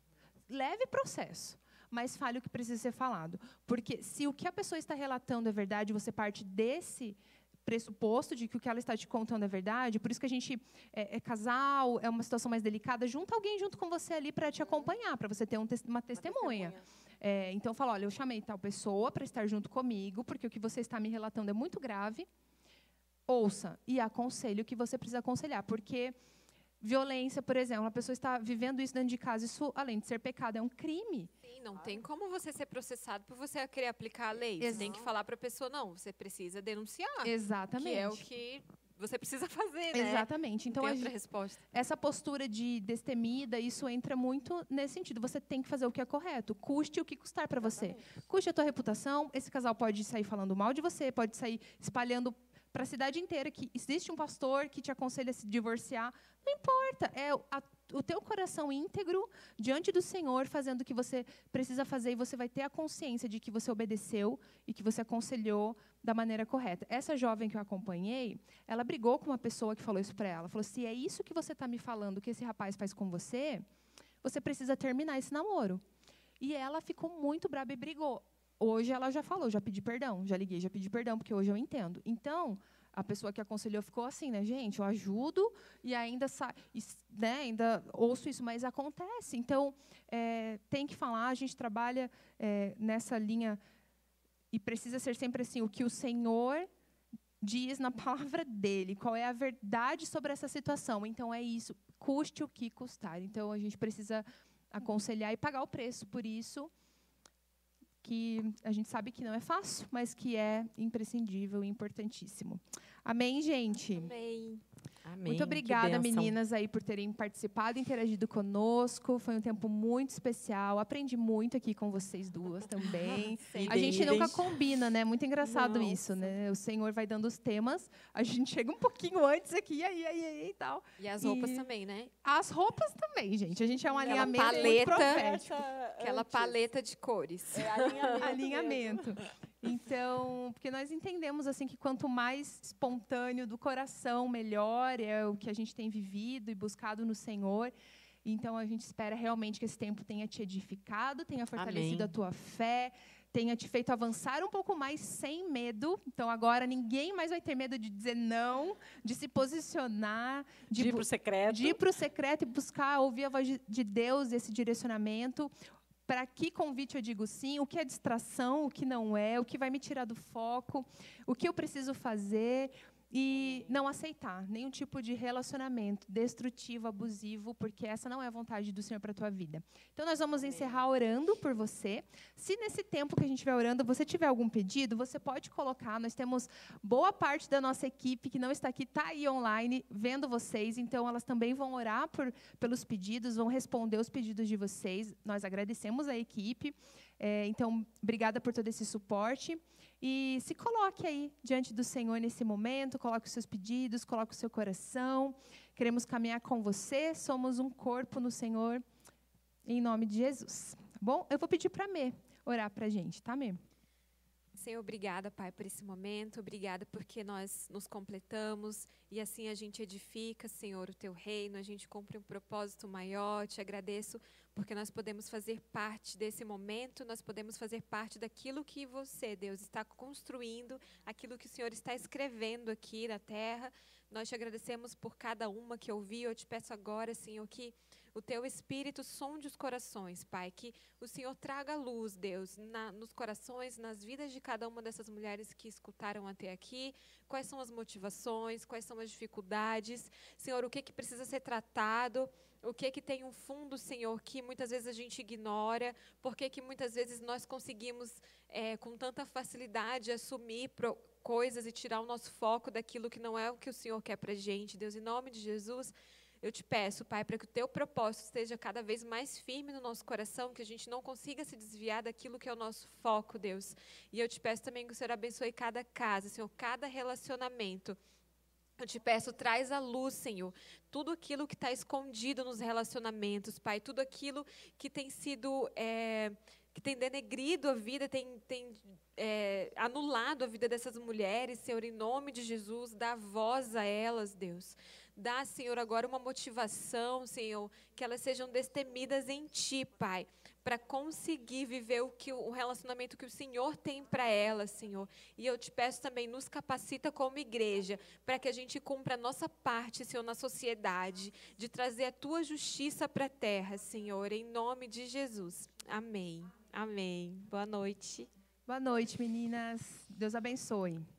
leve processo, mas fale o que precisa ser falado. Porque se o que a pessoa está relatando é verdade, você parte desse pressuposto de que o que ela está te contando é verdade, por isso que a gente é, é casal, é uma situação mais delicada, junta alguém junto com você ali para te acompanhar, para você ter um, uma testemunha. Uma testemunha. É, então, fala, olha, eu chamei tal pessoa para estar junto comigo, porque o que você está me relatando é muito grave. Ouça e aconselhe o que você precisa aconselhar, porque violência, por exemplo, uma pessoa está vivendo isso dentro de casa, isso, além de ser pecado, é um crime. Sim, não tem como você ser processado por você querer aplicar a lei. Você tem que falar para a pessoa, não, você precisa denunciar. Exatamente. Que é o que você precisa fazer, né? Exatamente. Então, outra resposta. essa postura de destemida, isso entra muito nesse sentido. Você tem que fazer o que é correto, custe o que custar para você. Custe a tua reputação. Esse casal pode sair falando mal de você, pode sair espalhando para a cidade inteira que existe um pastor que te aconselha a se divorciar. Não importa, é a, o teu coração íntegro diante do Senhor fazendo o que você precisa fazer e você vai ter a consciência de que você obedeceu e que você aconselhou da maneira correta. Essa jovem que eu acompanhei, ela brigou com uma pessoa que falou isso para ela. Falou: se é isso que você está me falando, que esse rapaz faz com você, você precisa terminar esse namoro. E ela ficou muito braba e brigou. Hoje ela já falou, já pedi perdão, já liguei, já pedi perdão, porque hoje eu entendo. Então, a pessoa que aconselhou ficou assim, né, gente, eu ajudo e ainda né, ainda ouço isso, mas acontece. Então, é, tem que falar, a gente trabalha é, nessa linha e precisa ser sempre assim, o que o Senhor diz na palavra dele, qual é a verdade sobre essa situação. Então, é isso, custe o que custar. Então, a gente precisa aconselhar e pagar o preço por isso que a gente sabe que não é fácil, mas que é imprescindível e importantíssimo. Amém, gente? Amém. Amém. Muito obrigada, meninas, aí por terem participado, interagido conosco. Foi um tempo muito especial. Aprendi muito aqui com vocês duas também. a gente nunca combina, né? Muito engraçado Nossa. isso, né? O Senhor vai dando os temas, a gente chega um pouquinho antes aqui, aí, aí, aí e tal. E as roupas e... também, né? As roupas também, gente. A gente é um Aquela alinhamento paleta, muito profético. Aquela antes. paleta de cores. É alinhamento. alinhamento. Então, porque nós entendemos assim que quanto mais espontâneo do coração, melhor é o que a gente tem vivido e buscado no Senhor. Então, a gente espera realmente que esse tempo tenha te edificado, tenha fortalecido Amém. a tua fé, tenha te feito avançar um pouco mais sem medo. Então, agora ninguém mais vai ter medo de dizer não, de se posicionar, de, de ir para o secreto. De ir para o secreto e buscar ouvir a voz de Deus, esse direcionamento para que convite eu digo sim, o que é distração, o que não é, o que vai me tirar do foco, o que eu preciso fazer, e não aceitar nenhum tipo de relacionamento destrutivo, abusivo, porque essa não é a vontade do Senhor para a tua vida. Então, nós vamos encerrar orando por você. Se nesse tempo que a gente estiver orando, você tiver algum pedido, você pode colocar. Nós temos boa parte da nossa equipe que não está aqui, está aí online, vendo vocês. Então, elas também vão orar por, pelos pedidos, vão responder os pedidos de vocês. Nós agradecemos a equipe. É, então, obrigada por todo esse suporte. E se coloque aí diante do Senhor nesse momento, coloque os seus pedidos, coloque o seu coração. Queremos caminhar com você, somos um corpo no Senhor, em nome de Jesus. Tá bom? Eu vou pedir para Mê orar para a gente, tá, Mê? Senhor, obrigada, Pai, por esse momento. Obrigada porque nós nos completamos e assim a gente edifica, Senhor, o teu reino, a gente cumpre um propósito maior. Te agradeço porque nós podemos fazer parte desse momento, nós podemos fazer parte daquilo que você, Deus, está construindo, aquilo que o Senhor está escrevendo aqui na terra. Nós te agradecemos por cada uma que ouviu. Eu te peço agora, Senhor, que o teu Espírito sonde os corações, Pai. Que o Senhor traga luz, Deus, na, nos corações, nas vidas de cada uma dessas mulheres que escutaram até aqui. Quais são as motivações, quais são as dificuldades. Senhor, o que, que precisa ser tratado o que que tem um fundo, Senhor, que muitas vezes a gente ignora, por que muitas vezes nós conseguimos é, com tanta facilidade assumir pro, coisas e tirar o nosso foco daquilo que não é o que o Senhor quer para gente. Deus, em nome de Jesus, eu te peço, Pai, para que o teu propósito esteja cada vez mais firme no nosso coração, que a gente não consiga se desviar daquilo que é o nosso foco, Deus. E eu te peço também que o Senhor abençoe cada casa, Senhor, cada relacionamento. Eu te peço, traz à luz, Senhor, tudo aquilo que está escondido nos relacionamentos, Pai, tudo aquilo que tem sido, é, que tem denegrido a vida, tem, tem é, anulado a vida dessas mulheres, Senhor, em nome de Jesus, dá voz a elas, Deus. Dá, Senhor, agora uma motivação, Senhor, que elas sejam destemidas em Ti, Pai, para conseguir viver o, que, o relacionamento que o Senhor tem para elas, Senhor. E eu te peço também, nos capacita como igreja, para que a gente cumpra a nossa parte, Senhor, na sociedade, de trazer a Tua justiça para a terra, Senhor, em nome de Jesus. Amém. Amém. Boa noite. Boa noite, meninas. Deus abençoe.